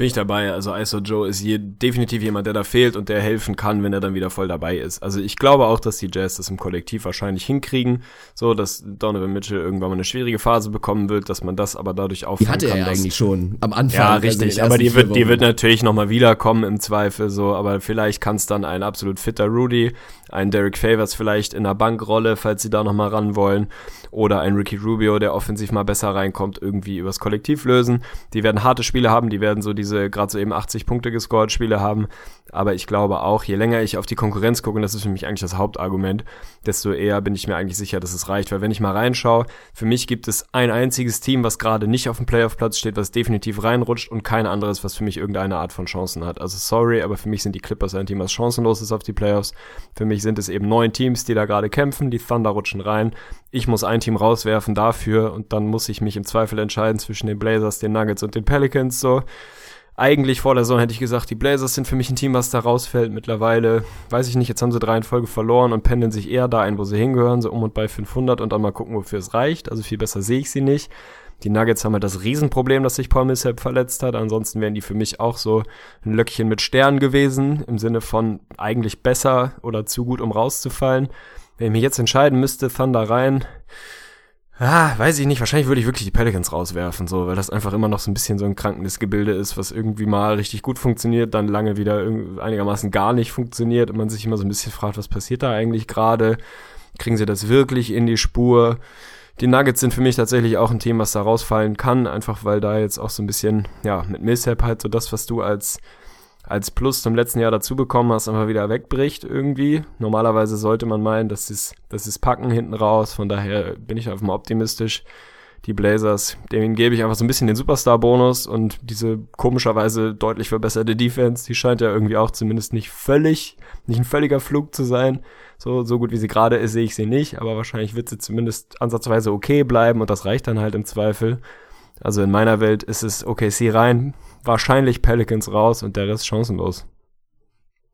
Speaker 5: Bin ich dabei. Also ISO Joe ist je, definitiv jemand, der da fehlt und der helfen kann, wenn er dann wieder voll dabei ist. Also ich glaube auch, dass die Jazz das im Kollektiv wahrscheinlich hinkriegen, so dass Donovan Mitchell irgendwann mal eine schwierige Phase bekommen wird, dass man das aber dadurch auffangen
Speaker 4: kann. Die hatte er ja eigentlich schon am Anfang.
Speaker 5: Ja, also richtig. aber die wird, die wird natürlich nochmal wiederkommen im Zweifel, so. Aber vielleicht kann es dann ein absolut fitter Rudy, ein Derek Favors vielleicht in der Bankrolle, falls sie da nochmal ran wollen, oder ein Ricky Rubio, der offensiv mal besser reinkommt, irgendwie übers Kollektiv lösen. Die werden harte Spiele haben, die werden so diese gerade so eben 80 Punkte gescored Spiele haben. Aber ich glaube auch, je länger ich auf die Konkurrenz gucke, und das ist für mich eigentlich das Hauptargument, desto eher bin ich mir eigentlich sicher, dass es reicht. Weil wenn ich mal reinschaue, für mich gibt es ein einziges Team, was gerade nicht auf dem Playoff-Platz steht, was definitiv reinrutscht und kein anderes, was für mich irgendeine Art von Chancen hat. Also sorry, aber für mich sind die Clippers ein Team, was chancenlos ist auf die Playoffs. Für mich sind es eben neun Teams, die da gerade kämpfen. Die Thunder rutschen rein. Ich muss ein Team rauswerfen dafür und dann muss ich mich im Zweifel entscheiden zwischen den Blazers, den Nuggets und den Pelicans. So, eigentlich vor der Saison hätte ich gesagt, die Blazers sind für mich ein Team, was da rausfällt. Mittlerweile, weiß ich nicht, jetzt haben sie drei in Folge verloren und pendeln sich eher da ein, wo sie hingehören, so um und bei 500 und dann mal gucken, wofür es reicht. Also viel besser sehe ich sie nicht. Die Nuggets haben halt das Riesenproblem, dass sich Paul Millsap verletzt hat. Ansonsten wären die für mich auch so ein Löckchen mit Stern gewesen, im Sinne von eigentlich besser oder zu gut, um rauszufallen. Wenn ich mich jetzt entscheiden müsste, Thunder rein, Ah, weiß ich nicht. Wahrscheinlich würde ich wirklich die Pelicans rauswerfen, so, weil das einfach immer noch so ein bisschen so ein krankendes Gebilde ist, was irgendwie mal richtig gut funktioniert, dann lange wieder einigermaßen gar nicht funktioniert und man sich immer so ein bisschen fragt, was passiert da eigentlich gerade? Kriegen sie das wirklich in die Spur? Die Nuggets sind für mich tatsächlich auch ein Team, was da rausfallen kann, einfach weil da jetzt auch so ein bisschen, ja, mit Millsap halt so das, was du als als Plus zum letzten Jahr dazu bekommen hast, einfach wieder wegbricht irgendwie. Normalerweise sollte man meinen, dass sie das ist packen hinten raus. Von daher bin ich einfach mal optimistisch. Die Blazers, denen gebe ich einfach so ein bisschen den Superstar-Bonus und diese komischerweise deutlich verbesserte Defense, die scheint ja irgendwie auch zumindest nicht völlig, nicht ein völliger Flug zu sein. So, so gut wie sie gerade ist, sehe ich sie nicht, aber wahrscheinlich wird sie zumindest ansatzweise okay bleiben und das reicht dann halt im Zweifel. Also in meiner Welt ist es OKC rein, wahrscheinlich Pelicans raus und der Rest chancenlos.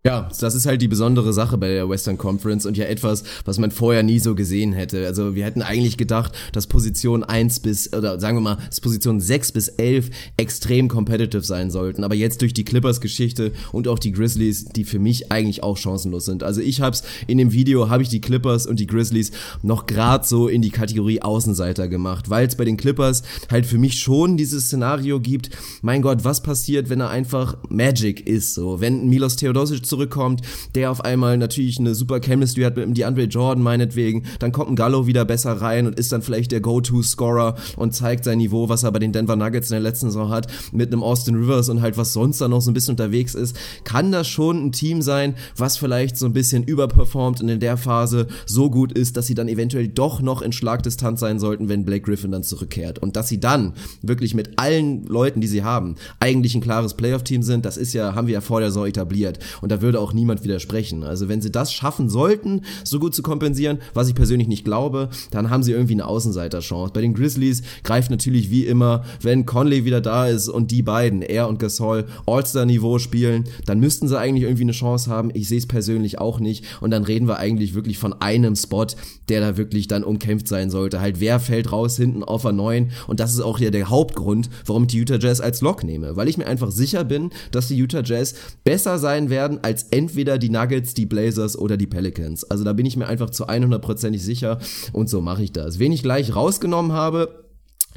Speaker 4: Ja, das ist halt die besondere Sache bei der Western Conference und ja etwas, was man vorher nie so gesehen hätte. Also wir hätten eigentlich gedacht, dass Position 1 bis, oder sagen wir mal, dass Position 6 bis 11 extrem competitive sein sollten. Aber jetzt durch die Clippers-Geschichte und auch die Grizzlies, die für mich eigentlich auch chancenlos sind. Also ich hab's in dem Video, habe ich die Clippers und die Grizzlies noch grad so in die Kategorie Außenseiter gemacht, weil es bei den Clippers halt für mich schon dieses Szenario gibt, mein Gott, was passiert, wenn er einfach Magic ist, so, wenn Milos Theodosic zurückkommt, der auf einmal natürlich eine super Chemistry hat mit dem DeAndre Jordan meinetwegen, dann kommt ein Gallo wieder besser rein und ist dann vielleicht der Go-To-Scorer und zeigt sein Niveau, was er bei den Denver Nuggets in der letzten Saison hat, mit einem Austin Rivers und halt was sonst da noch so ein bisschen unterwegs ist, kann das schon ein Team sein, was vielleicht so ein bisschen überperformt und in der Phase so gut ist, dass sie dann eventuell doch noch in Schlagdistanz sein sollten, wenn Blake Griffin dann zurückkehrt. Und dass sie dann wirklich mit allen Leuten, die sie haben, eigentlich ein klares Playoff-Team sind, das ist ja, haben wir ja vor der Saison etabliert. Und da würde auch niemand widersprechen. Also wenn sie das schaffen sollten, so gut zu kompensieren, was ich persönlich nicht glaube, dann haben sie irgendwie eine Außenseiterchance. Bei den Grizzlies greift natürlich wie immer, wenn Conley wieder da ist und die beiden, er und Gasol, All-Star-Niveau spielen, dann müssten sie eigentlich irgendwie eine Chance haben. Ich sehe es persönlich auch nicht. Und dann reden wir eigentlich wirklich von einem Spot, der da wirklich dann umkämpft sein sollte. Halt, wer fällt raus hinten auf der 9? Und das ist auch ja der Hauptgrund, warum ich die Utah Jazz als Lock nehme. Weil ich mir einfach sicher bin, dass die Utah Jazz besser sein werden als entweder die Nuggets, die Blazers oder die Pelicans. Also da bin ich mir einfach zu 100%ig sicher und so mache ich das. Wen ich gleich rausgenommen habe,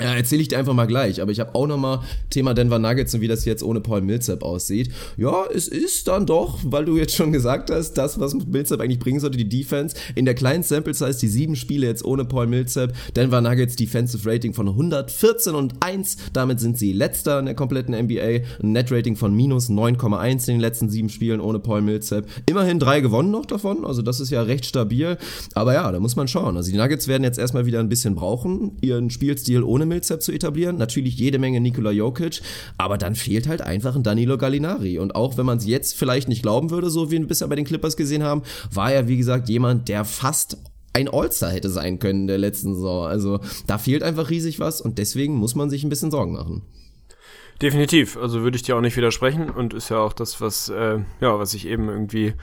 Speaker 4: ja, erzähle ich dir einfach mal gleich. Aber ich habe auch noch mal Thema Denver Nuggets und wie das jetzt ohne Paul Millsap aussieht. Ja, es ist dann doch, weil du jetzt schon gesagt hast, das, was Millsap eigentlich bringen sollte, die Defense. In der kleinen Sample Size, die sieben Spiele jetzt ohne Paul Millsap. Denver Nuggets Defensive Rating von 114 und 1. Damit sind sie letzter in der kompletten NBA. Ein Net Rating von minus 9,1 in den letzten sieben Spielen ohne Paul Millsap. Immerhin drei gewonnen noch davon. Also das ist ja recht stabil. Aber ja, da muss man schauen. Also die Nuggets werden jetzt erstmal wieder ein bisschen brauchen, ihren Spielstil ohne Millsap zu etablieren. Natürlich jede Menge Nikola Jokic, aber dann fehlt halt einfach ein Danilo Gallinari. Und auch wenn man es jetzt vielleicht nicht glauben würde, so wie wir bisher bei den Clippers gesehen haben, war er, wie gesagt, jemand, der fast ein All-Star hätte sein können in der letzten Saison. Also da fehlt einfach riesig was und deswegen muss man sich ein bisschen Sorgen machen.
Speaker 5: Definitiv, also würde ich dir auch nicht widersprechen und ist ja auch das, was, äh, ja, was ich eben irgendwie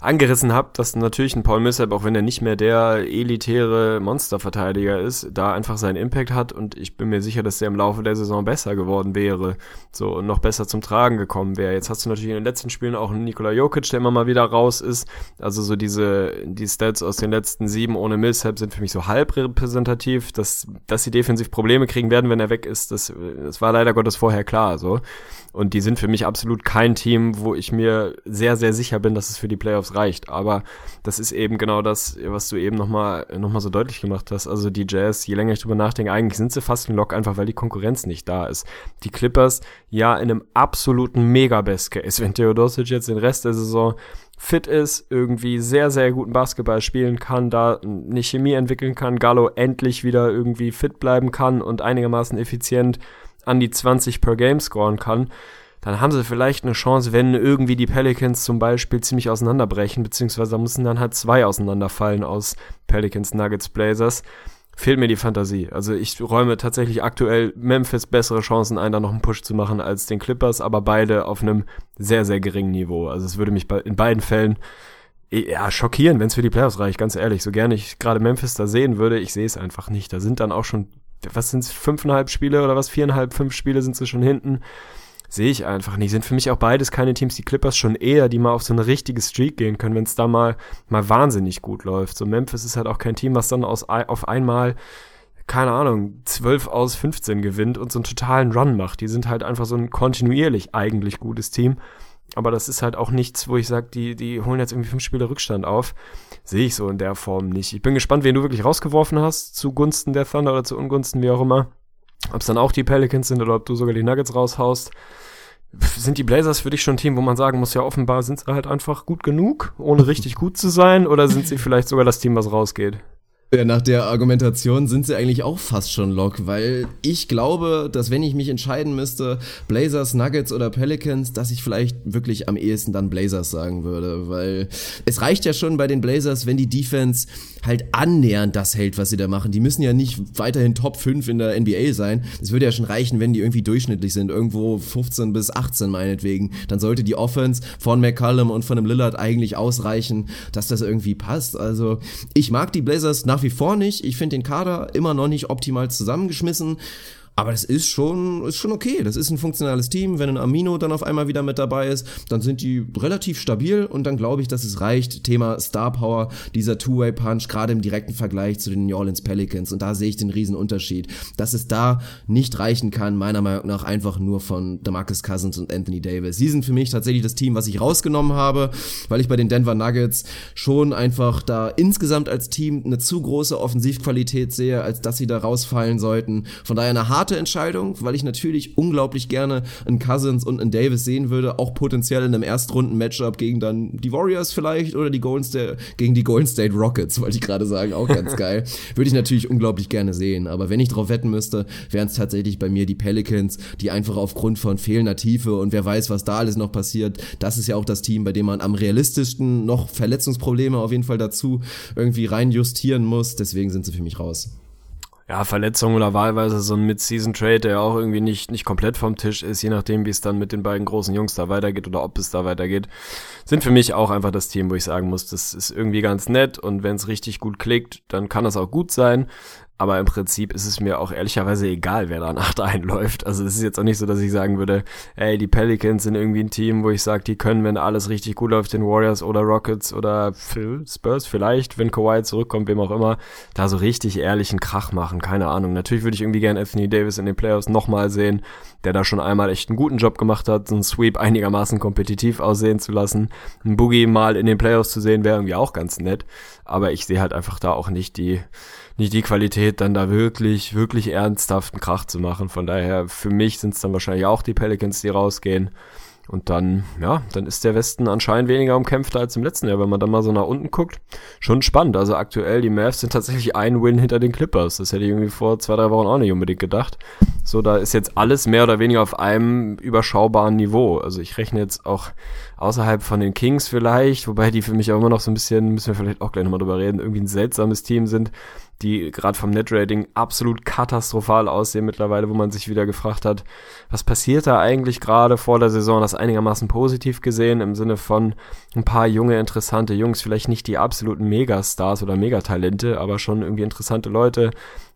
Speaker 5: angerissen habe, dass natürlich ein Paul Millsap, auch wenn er nicht mehr der elitäre Monsterverteidiger ist, da einfach seinen Impact hat und ich bin mir sicher, dass der im Laufe der Saison besser geworden wäre, so und noch besser zum Tragen gekommen wäre. Jetzt hast du natürlich in den letzten Spielen auch einen Nikola Jokic, der immer mal wieder raus ist. Also so diese die Stats aus den letzten sieben ohne Millsap sind für mich so halb repräsentativ, dass dass sie defensiv Probleme kriegen werden, wenn er weg ist. Das das war leider Gottes vorher klar, so. Und die sind für mich absolut kein Team, wo ich mir sehr, sehr sicher bin, dass es für die Playoffs reicht. Aber das ist eben genau das, was du eben nochmal noch mal so deutlich gemacht hast. Also die Jazz, je länger ich drüber nachdenke, eigentlich sind sie fast ein Lock, einfach weil die Konkurrenz nicht da ist. Die Clippers, ja, in einem absoluten Mega-Best-Case, wenn Theodosic jetzt den Rest der Saison fit ist, irgendwie sehr, sehr guten Basketball spielen kann, da eine Chemie entwickeln kann, Gallo endlich wieder irgendwie fit bleiben kann und einigermaßen effizient an die 20 per Game scoren kann, dann haben sie vielleicht eine Chance, wenn irgendwie die Pelicans zum Beispiel ziemlich auseinanderbrechen, beziehungsweise da müssen dann halt zwei auseinanderfallen aus Pelicans, Nuggets, Blazers. Fehlt mir die Fantasie. Also ich räume tatsächlich aktuell Memphis bessere Chancen ein, da noch einen Push zu machen als den Clippers, aber beide auf einem sehr, sehr geringen Niveau. Also es würde mich in beiden Fällen ja, schockieren, wenn es für die Playoffs reicht, ganz ehrlich. So gerne ich gerade Memphis da sehen würde, ich sehe es einfach nicht. Da sind dann auch schon was sind es, fünfeinhalb Spiele oder was, viereinhalb, fünf Spiele sind sie schon hinten. Sehe ich einfach nicht. Sind für mich auch beides keine Teams, die Clippers schon eher, die mal auf so eine richtige Streak gehen können, wenn es da mal, mal wahnsinnig gut läuft. So Memphis ist halt auch kein Team, was dann aus, auf einmal, keine Ahnung, 12 aus 15 gewinnt und so einen totalen Run macht. Die sind halt einfach so ein kontinuierlich eigentlich gutes Team. Aber das ist halt auch nichts, wo ich sage, die, die holen jetzt irgendwie fünf Spiele Rückstand auf. Sehe ich so in der Form nicht. Ich bin gespannt, wen du wirklich rausgeworfen hast, zugunsten der Thunder oder zu Ungunsten, wie auch immer. Ob es dann auch die Pelicans sind oder ob du sogar die Nuggets raushaust. Sind die Blazers für dich schon ein Team, wo man sagen muss, ja offenbar sind sie halt einfach gut genug, ohne richtig gut zu sein? Oder sind sie vielleicht sogar das Team, was rausgeht?
Speaker 4: Ja, nach der Argumentation sind sie eigentlich auch fast schon Lock, weil ich glaube, dass wenn ich mich entscheiden müsste, Blazers, Nuggets oder Pelicans, dass ich vielleicht wirklich am ehesten dann Blazers sagen würde, weil es reicht ja schon bei den Blazers, wenn die Defense halt annähernd das hält, was sie da machen. Die müssen ja nicht weiterhin Top 5 in der NBA sein. Es würde ja schon reichen, wenn die irgendwie durchschnittlich sind, irgendwo 15 bis 18 meinetwegen. Dann sollte die Offense von McCallum und von dem Lillard eigentlich ausreichen, dass das irgendwie passt. Also ich mag die Blazers nach nach wie vor nicht. Ich finde den Kader immer noch nicht optimal zusammengeschmissen. Aber das ist schon, ist schon okay. Das ist ein funktionales Team. Wenn ein Amino dann auf einmal wieder mit dabei ist, dann sind die relativ stabil und dann glaube ich, dass es reicht. Thema Star Power, dieser Two-Way-Punch, gerade im direkten Vergleich zu den New Orleans Pelicans. Und da sehe ich den riesen Unterschied. Dass es da nicht reichen kann, meiner Meinung nach einfach nur von DeMarcus Cousins und Anthony Davis. Sie sind für mich tatsächlich das Team, was ich rausgenommen habe, weil ich bei den Denver Nuggets schon einfach da insgesamt als Team eine zu große Offensivqualität sehe, als dass sie da rausfallen sollten. Von daher eine harte harte Entscheidung, weil ich natürlich unglaublich gerne einen Cousins und einen Davis sehen würde, auch potenziell in einem Erstrunden-Matchup gegen dann die Warriors vielleicht oder die Golden State, gegen die Golden State Rockets, wollte ich gerade sagen, auch ganz geil. Würde ich natürlich unglaublich gerne sehen, aber wenn ich drauf wetten müsste, wären es tatsächlich bei mir die Pelicans, die einfach aufgrund von fehlender Tiefe und wer weiß, was da alles noch passiert, das ist ja auch das Team, bei dem man am realistischsten noch Verletzungsprobleme auf jeden Fall dazu irgendwie rein justieren muss, deswegen sind sie für mich raus
Speaker 5: ja, Verletzung oder wahlweise so ein Mid-Season-Trade, der auch irgendwie nicht, nicht komplett vom Tisch ist, je nachdem, wie es dann mit den beiden großen Jungs da weitergeht oder ob es da weitergeht, sind für mich auch einfach das Team, wo ich sagen muss, das ist irgendwie ganz nett und wenn es richtig gut klickt, dann kann das auch gut sein. Aber im Prinzip ist es mir auch ehrlicherweise egal, wer da nach einläuft. Also es ist jetzt auch nicht so, dass ich sagen würde, ey, die Pelicans sind irgendwie ein Team, wo ich sage, die können, wenn alles richtig gut läuft, den Warriors oder Rockets oder Spurs vielleicht, wenn Kawhi zurückkommt, wem auch immer, da so richtig ehrlichen Krach machen. Keine Ahnung. Natürlich würde ich irgendwie gerne Anthony Davis in den Playoffs nochmal sehen, der da schon einmal echt einen guten Job gemacht hat, so einen Sweep einigermaßen kompetitiv aussehen zu lassen. Ein Boogie mal in den Playoffs zu sehen, wäre irgendwie auch ganz nett. Aber ich sehe halt einfach da auch nicht die nicht die Qualität, dann da wirklich, wirklich ernsthaften Krach zu machen. Von daher, für mich sind es dann wahrscheinlich auch die Pelicans, die rausgehen. Und dann, ja, dann ist der Westen anscheinend weniger umkämpfter als im letzten Jahr, wenn man dann mal so nach unten guckt. Schon spannend. Also aktuell, die Mavs sind tatsächlich ein Win hinter den Clippers. Das hätte ich irgendwie vor zwei, drei Wochen auch nicht unbedingt gedacht. So, da ist jetzt alles mehr oder weniger auf einem überschaubaren Niveau. Also ich rechne jetzt auch außerhalb von den Kings vielleicht, wobei die für mich auch immer noch so ein bisschen, müssen wir vielleicht auch gleich nochmal drüber reden, irgendwie ein seltsames Team sind die gerade vom Netrating absolut katastrophal aussehen mittlerweile, wo man sich wieder gefragt hat, was passiert da eigentlich gerade vor der Saison? Das einigermaßen positiv gesehen im Sinne von ein paar junge, interessante Jungs, vielleicht nicht die absoluten Megastars oder Megatalente, aber schon irgendwie interessante Leute,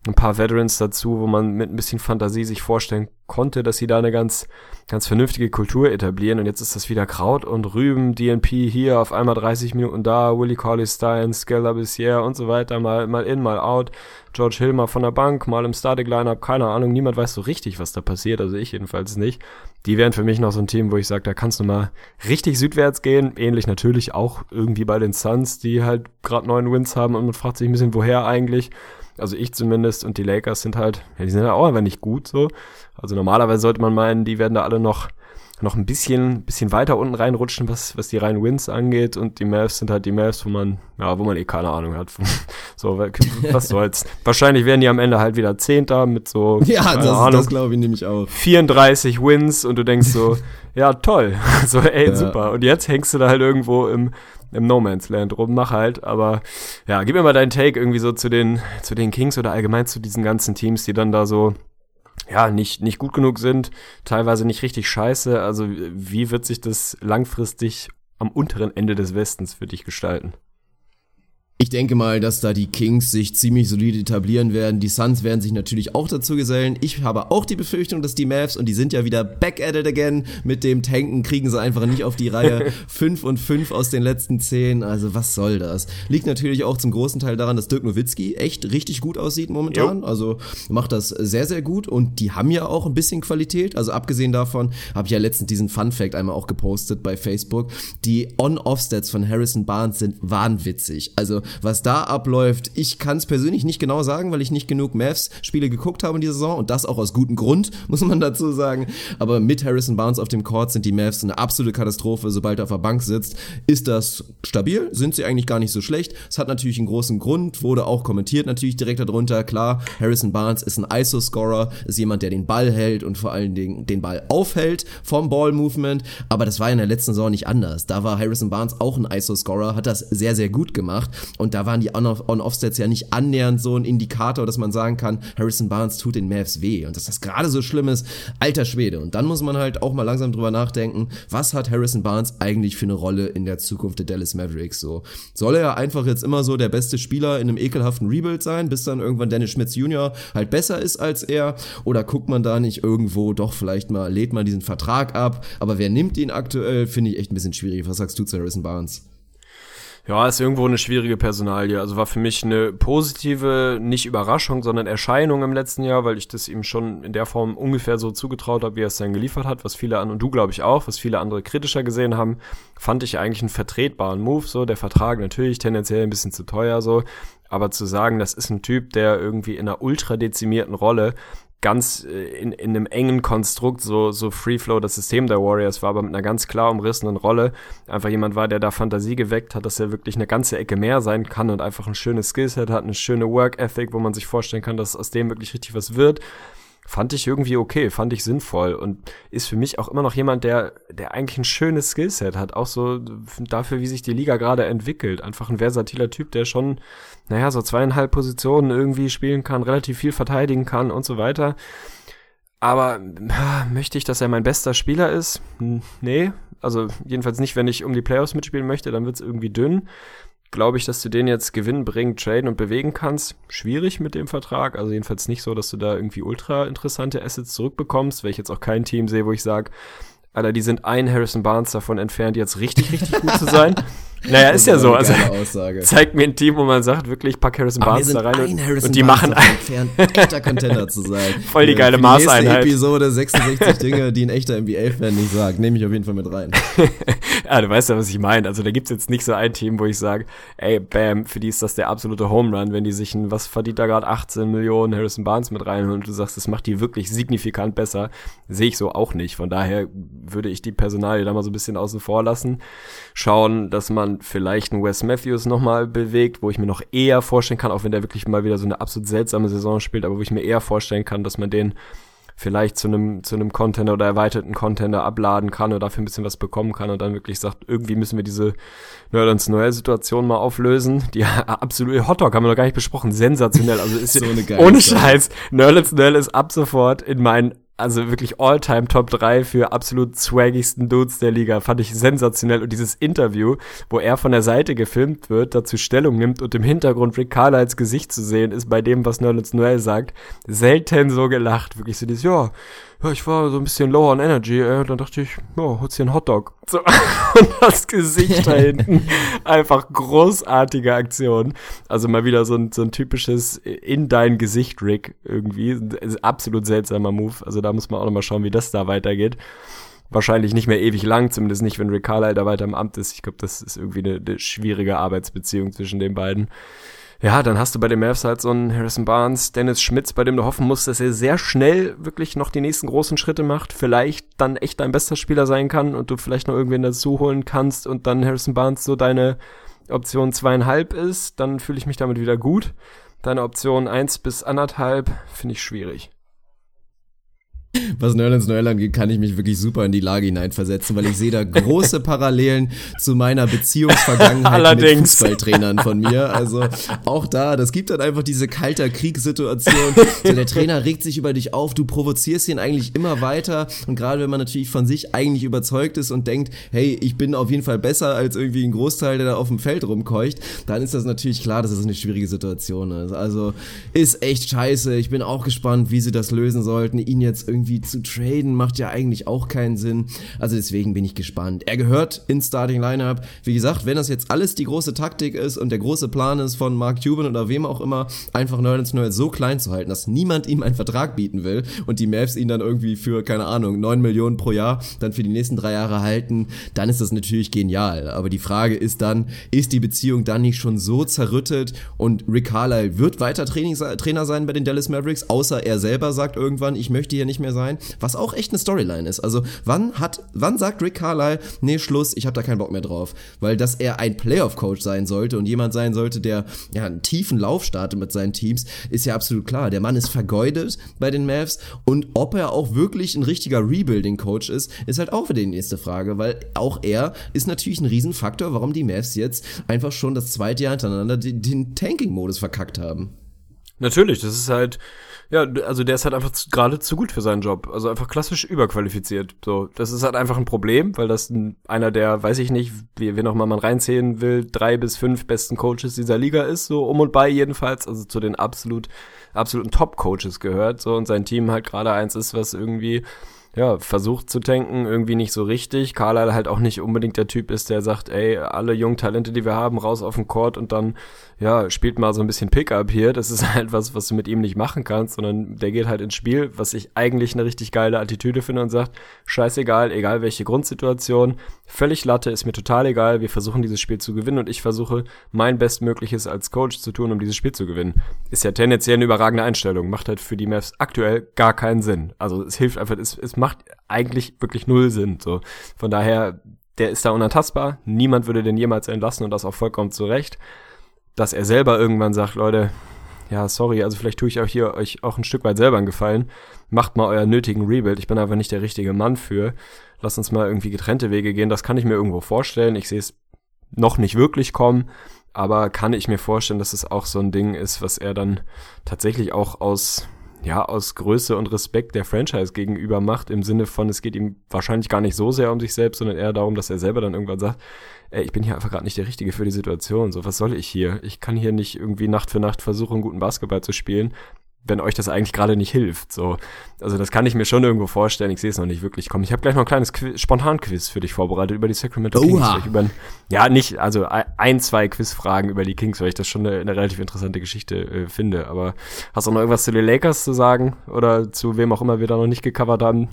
Speaker 5: ein paar Veterans dazu, wo man mit ein bisschen Fantasie sich vorstellen konnte, dass sie da eine ganz, ganz vernünftige Kultur etablieren. Und jetzt ist das wieder Kraut und Rüben, DNP hier, auf einmal 30 Minuten da, Willie Colley Stein, Skella Bissier und so weiter, mal, mal in, mal out. George Hill von der Bank, mal im Starting Lineup, keine Ahnung, niemand weiß so richtig, was da passiert, also ich jedenfalls nicht. Die wären für mich noch so ein Team, wo ich sage, da kannst du mal richtig südwärts gehen. Ähnlich natürlich auch irgendwie bei den Suns, die halt gerade neun Wins haben und man fragt sich ein bisschen, woher eigentlich. Also ich zumindest und die Lakers sind halt, ja, die sind ja auch einfach nicht gut so. Also normalerweise sollte man meinen, die werden da alle noch noch ein bisschen, bisschen weiter unten reinrutschen, was, was die reinen Wins angeht. Und die Mavs sind halt die Mavs, wo man, ja, wo man eh keine Ahnung hat. so, was soll's. Wahrscheinlich werden die am Ende halt wieder Zehnter mit so,
Speaker 4: ja, das, Ahnung, das glaube ich nämlich auch.
Speaker 5: 34 Wins und du denkst so, ja, toll. so, ey, ja. super. Und jetzt hängst du da halt irgendwo im, im No Man's Land rum, mach halt, aber ja, gib mir mal deinen Take irgendwie so zu den, zu den Kings oder allgemein zu diesen ganzen Teams, die dann da so ja, nicht, nicht gut genug sind, teilweise nicht richtig scheiße. Also wie wird sich das langfristig am unteren Ende des Westens für dich gestalten?
Speaker 4: Ich denke mal, dass da die Kings sich ziemlich solide etablieren werden. Die Suns werden sich natürlich auch dazu gesellen. Ich habe auch die Befürchtung, dass die Mavs, und die sind ja wieder back at it again, mit dem Tanken kriegen sie einfach nicht auf die Reihe. fünf und fünf aus den letzten zehn. Also was soll das? Liegt natürlich auch zum großen Teil daran, dass Dirk Nowitzki echt richtig gut aussieht momentan. Jo. Also macht das sehr, sehr gut. Und die haben ja auch ein bisschen Qualität. Also abgesehen davon habe ich ja letztens diesen Fun Fact einmal auch gepostet bei Facebook. Die On-Off-Stats von Harrison Barnes sind wahnwitzig. Also was da abläuft, ich kann es persönlich nicht genau sagen, weil ich nicht genug Mavs-Spiele geguckt habe in dieser Saison und das auch aus gutem Grund, muss man dazu sagen. Aber mit Harrison Barnes auf dem Court sind die Mavs eine absolute Katastrophe. Sobald er auf der Bank sitzt, ist das stabil, sind sie eigentlich gar nicht so schlecht. Es hat natürlich einen großen Grund, wurde auch kommentiert natürlich direkt darunter. Klar, Harrison Barnes ist ein ISO-Scorer, ist jemand, der den Ball hält und vor allen Dingen den Ball aufhält vom Ball-Movement. Aber das war in der letzten Saison nicht anders. Da war Harrison Barnes auch ein ISO-Scorer, hat das sehr, sehr gut gemacht. Und da waren die On-Off-Stats ja nicht annähernd so ein Indikator, dass man sagen kann, Harrison Barnes tut den Mavs weh. Und dass das gerade so schlimm ist, alter Schwede. Und dann muss man halt auch mal langsam drüber nachdenken, was hat Harrison Barnes eigentlich für eine Rolle in der Zukunft der Dallas Mavericks? So, soll er einfach jetzt immer so der beste Spieler in einem ekelhaften Rebuild sein, bis dann irgendwann Dennis Schmitz Jr. halt besser ist als er? Oder guckt man da nicht irgendwo doch vielleicht mal, lädt man diesen Vertrag ab? Aber wer nimmt ihn aktuell, finde ich echt ein bisschen schwierig. Was sagst du zu Harrison Barnes?
Speaker 5: Ja, ist irgendwo eine schwierige Personalie. Also war für mich eine positive, nicht Überraschung, sondern Erscheinung im letzten Jahr, weil ich das ihm schon in der Form ungefähr so zugetraut habe, wie er es dann geliefert hat, was viele an und du glaube ich auch, was viele andere kritischer gesehen haben, fand ich eigentlich einen vertretbaren Move. So der Vertrag natürlich tendenziell ein bisschen zu teuer so, aber zu sagen, das ist ein Typ, der irgendwie in einer ultra dezimierten Rolle ganz äh, in, in einem engen Konstrukt, so, so Free Flow das System der Warriors war, aber mit einer ganz klar umrissenen Rolle. Einfach jemand war, der da Fantasie geweckt hat, dass er wirklich eine ganze Ecke mehr sein kann und einfach ein schönes Skillset hat, eine schöne Work Ethic, wo man sich vorstellen kann, dass aus dem wirklich richtig was wird fand ich irgendwie okay, fand ich sinnvoll und ist für mich auch immer noch jemand, der, der eigentlich ein schönes Skillset hat, auch so dafür, wie sich die Liga gerade entwickelt. Einfach ein versatiler Typ, der schon, naja, so zweieinhalb Positionen irgendwie spielen kann, relativ viel verteidigen kann und so weiter. Aber möchte ich, dass er mein bester Spieler ist? Nee, also jedenfalls nicht, wenn ich um die Playoffs mitspielen möchte, dann wird's irgendwie dünn glaube ich, dass du den jetzt gewinnen, bringen, traden und bewegen kannst. Schwierig mit dem Vertrag. Also jedenfalls nicht so, dass du da irgendwie ultra interessante Assets zurückbekommst, weil ich jetzt auch kein Team sehe, wo ich sage, Alter, die sind ein Harrison Barnes davon entfernt, jetzt richtig, richtig gut zu sein. Naja, ist ja so. Also zeigt mir ein Team, wo man sagt, wirklich, pack Harrison Barnes da rein und, und, die machen
Speaker 4: entfernt, echter Contender zu sein.
Speaker 5: Voll die geile Maßeinheit.
Speaker 4: Episode 66 Dinge, die ein echter NBA-Fan nicht sagt, nehme ich auf jeden Fall mit rein.
Speaker 5: ja, du weißt ja, was ich meine. Also da gibt's jetzt nicht so ein Team, wo ich sage, ey, bam, für die ist das der absolute Home Run, wenn die sich ein, was verdient da gerade 18 Millionen Harrison Barnes mit rein und du sagst, das macht die wirklich signifikant besser, sehe ich so auch nicht. Von daher würde ich die Personalie da mal so ein bisschen außen vor lassen. Schauen, dass man vielleicht einen Wes Matthews nochmal bewegt, wo ich mir noch eher vorstellen kann, auch wenn der wirklich mal wieder so eine absolut seltsame Saison spielt, aber wo ich mir eher vorstellen kann, dass man den vielleicht zu einem zu einem Contender oder erweiterten Contender abladen kann oder dafür ein bisschen was bekommen kann und dann wirklich sagt, irgendwie müssen wir diese Nerlands Noel Situation mal auflösen. Die absolute Hotdog haben wir noch gar nicht besprochen, sensationell. Also ist so ohne Scheiß. Nerlands Noel ist ab sofort in meinen also wirklich All-Time Top 3 für absolut swaggigsten Dudes der Liga. Fand ich sensationell. Und dieses Interview, wo er von der Seite gefilmt wird, dazu Stellung nimmt und im Hintergrund Rick Carlisles Gesicht zu sehen ist, bei dem, was Nerlens Noel sagt, selten so gelacht. Wirklich so dieses, ja, ja, ich war so ein bisschen low on energy, äh, dann dachte ich, ja, holst dir einen Hotdog. So, und das Gesicht da hinten, einfach großartige Aktion. Also mal wieder so ein, so ein typisches in dein Gesicht Rick irgendwie. Absolut seltsamer Move. Also da muss man auch nochmal schauen, wie das da weitergeht. Wahrscheinlich nicht mehr ewig lang, zumindest nicht, wenn Rick Carlisle da weiter im Amt ist. Ich glaube, das ist irgendwie eine, eine schwierige Arbeitsbeziehung zwischen den beiden ja, dann hast du bei den Mavs halt so einen Harrison Barnes, Dennis Schmitz, bei dem du hoffen musst, dass er sehr schnell wirklich noch die nächsten großen Schritte macht, vielleicht dann echt dein bester Spieler sein kann und du vielleicht noch irgendwen dazu holen kannst und dann Harrison Barnes so deine Option zweieinhalb ist, dann fühle ich mich damit wieder gut. Deine Option eins bis anderthalb finde ich schwierig.
Speaker 4: Was Nerlands Neuland geht, kann ich mich wirklich super in die Lage hineinversetzen, weil ich sehe da große Parallelen zu meiner Beziehungsvergangenheit mit Fußballtrainern von mir. Also auch da, das gibt dann einfach diese kalter Kriegssituation. So, der Trainer regt sich über dich auf, du provozierst ihn eigentlich immer weiter und gerade wenn man natürlich von sich eigentlich überzeugt ist und denkt, hey, ich bin auf jeden Fall besser als irgendwie ein Großteil, der da auf dem Feld rumkeucht, dann ist das natürlich klar, dass es das eine schwierige Situation ist. Also ist echt scheiße. Ich bin auch gespannt, wie sie das lösen sollten, ihn jetzt irgendwie irgendwie zu traden macht ja eigentlich auch keinen Sinn. Also deswegen bin ich gespannt. Er gehört ins Starting Lineup. Wie gesagt, wenn das jetzt alles die große Taktik ist und der große Plan ist von Mark Cuban oder wem auch immer, einfach Nerlens Noel so klein zu halten, dass niemand ihm einen Vertrag bieten will und die Mavs ihn dann irgendwie für, keine Ahnung, neun Millionen pro Jahr dann für die nächsten drei Jahre halten, dann ist das natürlich genial. Aber die Frage ist dann, ist die Beziehung dann nicht schon so zerrüttet und Rick Carlisle wird weiter Trainings Trainer sein bei den Dallas Mavericks, außer er selber sagt irgendwann, ich möchte hier nicht mehr sein, was auch echt eine Storyline ist. Also wann hat, wann sagt Rick Carlisle, nee, Schluss, ich habe da keinen Bock mehr drauf, weil dass er ein Playoff-Coach sein sollte und jemand sein sollte, der ja einen tiefen Lauf startet mit seinen Teams, ist ja absolut klar. Der Mann ist vergeudet bei den Mavs und ob er auch wirklich ein richtiger Rebuilding-Coach ist, ist halt auch wieder die nächste Frage, weil auch er ist natürlich ein Riesenfaktor, warum die Mavs jetzt einfach schon das zweite Jahr hintereinander den, den Tanking-Modus verkackt haben.
Speaker 5: Natürlich, das ist halt ja, also der ist halt einfach gerade zu gut für seinen Job. Also einfach klassisch überqualifiziert. So, das ist halt einfach ein Problem, weil das ein, einer der, weiß ich nicht, wie, wie noch mal man reinzählen will, drei bis fünf besten Coaches dieser Liga ist, so um und bei jedenfalls, also zu den absolut, absoluten Top-Coaches gehört. So und sein Team halt gerade eins ist, was irgendwie ja, versucht zu tanken, irgendwie nicht so richtig. Carlisle halt auch nicht unbedingt der Typ ist, der sagt, ey, alle jungen Talente, die wir haben, raus auf den Court und dann, ja, spielt mal so ein bisschen Pickup hier. Das ist halt was, was du mit ihm nicht machen kannst, sondern der geht halt ins Spiel, was ich eigentlich eine richtig geile Attitüde finde und sagt, scheißegal, egal welche Grundsituation, völlig Latte, ist mir total egal, wir versuchen dieses Spiel zu gewinnen und ich versuche mein Bestmögliches als Coach zu tun, um dieses Spiel zu gewinnen. Ist ja tendenziell eine überragende Einstellung, macht halt für die Mavs aktuell gar keinen Sinn. Also es hilft einfach, es, es macht eigentlich wirklich null Sinn, so. Von daher, der ist da unantastbar, niemand würde den jemals entlassen und das auch vollkommen zu Recht dass er selber irgendwann sagt, Leute, ja, sorry, also vielleicht tue ich auch hier euch auch ein Stück weit selber einen Gefallen. Macht mal euer nötigen Rebuild. Ich bin einfach nicht der richtige Mann für. Lasst uns mal irgendwie getrennte Wege gehen. Das kann ich mir irgendwo vorstellen. Ich sehe es noch nicht wirklich kommen, aber kann ich mir vorstellen, dass es auch so ein Ding ist, was er dann tatsächlich auch aus ja, aus Größe und Respekt der Franchise gegenüber macht, im Sinne von, es geht ihm wahrscheinlich gar nicht so sehr um sich selbst, sondern eher darum, dass er selber dann irgendwann sagt, ey, ich bin hier einfach gerade nicht der Richtige für die Situation. So, was soll ich hier? Ich kann hier nicht irgendwie Nacht für Nacht versuchen, guten Basketball zu spielen wenn euch das eigentlich gerade nicht hilft. So, also das kann ich mir schon irgendwo vorstellen. Ich sehe es noch nicht wirklich kommen. Ich habe gleich noch ein kleines Quiz, Spontan-Quiz für dich vorbereitet über die Sacramento Oha. Kings. Über, ja, nicht, also ein, zwei Quizfragen über die Kings, weil ich das schon eine, eine relativ interessante Geschichte äh, finde. Aber hast du noch irgendwas zu den Lakers zu sagen oder zu wem auch immer wir da noch nicht gecovert haben?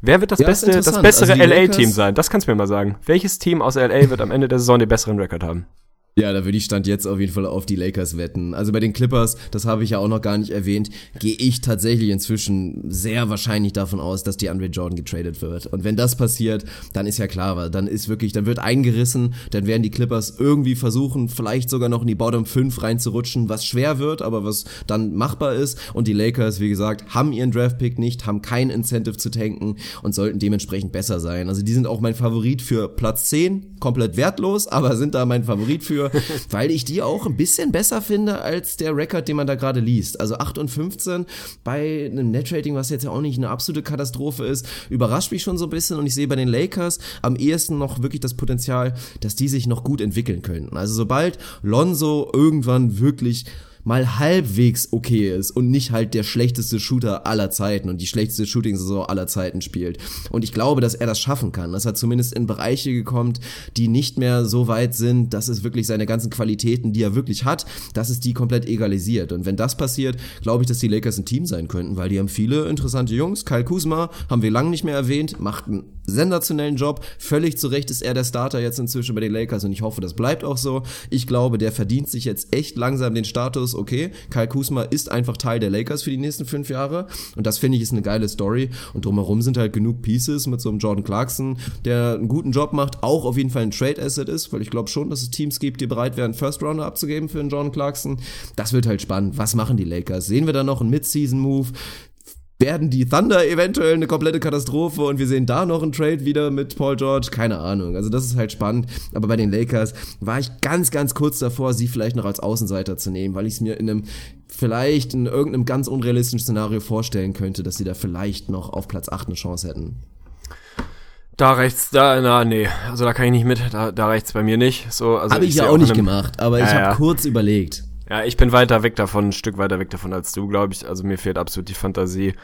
Speaker 5: Wer wird das ja, beste, das bessere also LA-Team sein? Das kannst du mir mal sagen. Welches Team aus LA wird am Ende der Saison den besseren Rekord haben?
Speaker 4: Ja, da würde ich Stand jetzt auf jeden Fall auf die Lakers wetten. Also bei den Clippers, das habe ich ja auch noch gar nicht erwähnt, gehe ich tatsächlich inzwischen sehr wahrscheinlich davon aus, dass die Andre Jordan getradet wird. Und wenn das passiert, dann ist ja klar, weil dann ist wirklich, dann wird eingerissen, dann werden die Clippers irgendwie versuchen, vielleicht sogar noch in die Bottom 5 reinzurutschen, was schwer wird, aber was dann machbar ist. Und die Lakers, wie gesagt, haben ihren Draftpick nicht, haben kein Incentive zu tanken und sollten dementsprechend besser sein. Also die sind auch mein Favorit für Platz 10, komplett wertlos, aber sind da mein Favorit für für, weil ich die auch ein bisschen besser finde als der Rekord, den man da gerade liest. Also 8 und 15 bei einem Netrating, was jetzt ja auch nicht eine absolute Katastrophe ist, überrascht mich schon so ein bisschen und ich sehe bei den Lakers am ehesten noch wirklich das Potenzial, dass die sich noch gut entwickeln könnten. Also sobald Lonzo irgendwann wirklich mal halbwegs okay ist und nicht halt der schlechteste Shooter aller Zeiten und die schlechteste Shooting-Saison aller Zeiten spielt. Und ich glaube, dass er das schaffen kann, dass er zumindest in Bereiche gekommt, die nicht mehr so weit sind, dass es wirklich seine ganzen Qualitäten, die er wirklich hat, dass es die komplett egalisiert. Und wenn das passiert, glaube ich, dass die Lakers ein Team sein könnten, weil die haben viele interessante Jungs. Kyle Kuzma haben wir lange nicht mehr erwähnt, macht einen sensationellen Job. Völlig zu Recht ist er der Starter jetzt inzwischen bei den Lakers und ich hoffe, das bleibt auch so. Ich glaube, der verdient sich jetzt echt langsam den Status Status, okay, Kyle Kuzma ist einfach Teil der Lakers für die nächsten fünf Jahre und das finde ich ist eine geile Story und drumherum sind halt genug Pieces mit so einem Jordan Clarkson, der einen guten Job macht, auch auf jeden Fall ein Trade Asset ist, weil ich glaube schon, dass es Teams gibt, die bereit wären, First Rounder abzugeben für einen Jordan Clarkson. Das wird halt spannend. Was machen die Lakers? Sehen wir da noch einen Mid-Season-Move? Werden die Thunder eventuell eine komplette Katastrophe und wir sehen da noch einen Trade wieder mit Paul George, keine Ahnung. Also das ist halt spannend, aber bei den Lakers war ich ganz, ganz kurz davor, sie vielleicht noch als Außenseiter zu nehmen, weil ich es mir in einem vielleicht in irgendeinem ganz unrealistischen Szenario vorstellen könnte, dass sie da vielleicht noch auf Platz 8 eine Chance hätten.
Speaker 5: Da rechts, da, na, nee, also da kann ich nicht mit, da, da rechts bei mir nicht. So, also
Speaker 4: habe ich, ich ja auch nicht gemacht, aber ja, ich habe ja. kurz überlegt.
Speaker 5: Ja, ich bin weiter weg davon, ein Stück weiter weg davon als du, glaube ich. Also mir fehlt absolut die Fantasie,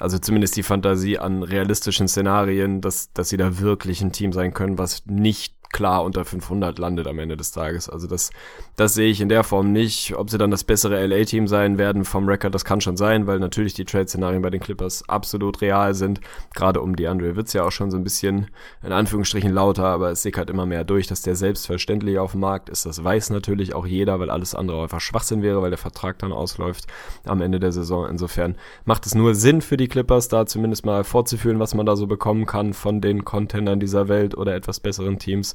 Speaker 5: also zumindest die Fantasie an realistischen Szenarien, dass, dass sie da wirklich ein Team sein können, was nicht klar unter 500 landet am Ende des Tages. Also das, das sehe ich in der Form nicht. Ob sie dann das bessere LA-Team sein werden vom Record, das kann schon sein, weil natürlich die Trade-Szenarien bei den Clippers absolut real sind. Gerade um die Andre wird's ja auch schon so ein bisschen in Anführungsstrichen lauter, aber es sickert immer mehr durch, dass der selbstverständlich auf dem Markt ist. Das weiß natürlich auch jeder, weil alles andere einfach Schwachsinn wäre, weil der Vertrag dann ausläuft am Ende der Saison. Insofern macht es nur Sinn für die Clippers, da zumindest mal vorzuführen, was man da so bekommen kann von den Contendern dieser Welt oder etwas besseren Teams.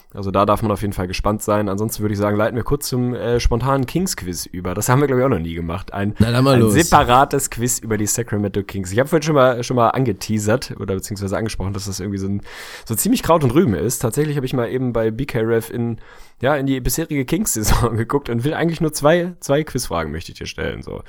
Speaker 5: Also da darf man auf jeden Fall gespannt sein. Ansonsten würde ich sagen, leiten wir kurz zum äh, spontanen Kings-Quiz über. Das haben wir, glaube ich, auch noch nie gemacht. Ein, Na, ein separates Quiz über die Sacramento Kings. Ich habe vorhin schon mal, schon mal angeteasert oder beziehungsweise angesprochen, dass das irgendwie so, ein, so ziemlich Kraut und Rüben ist. Tatsächlich habe ich mal eben bei BKRF in ja, in die bisherige Kings-Saison geguckt und will eigentlich nur zwei, zwei Quizfragen möchte ich dir stellen. So.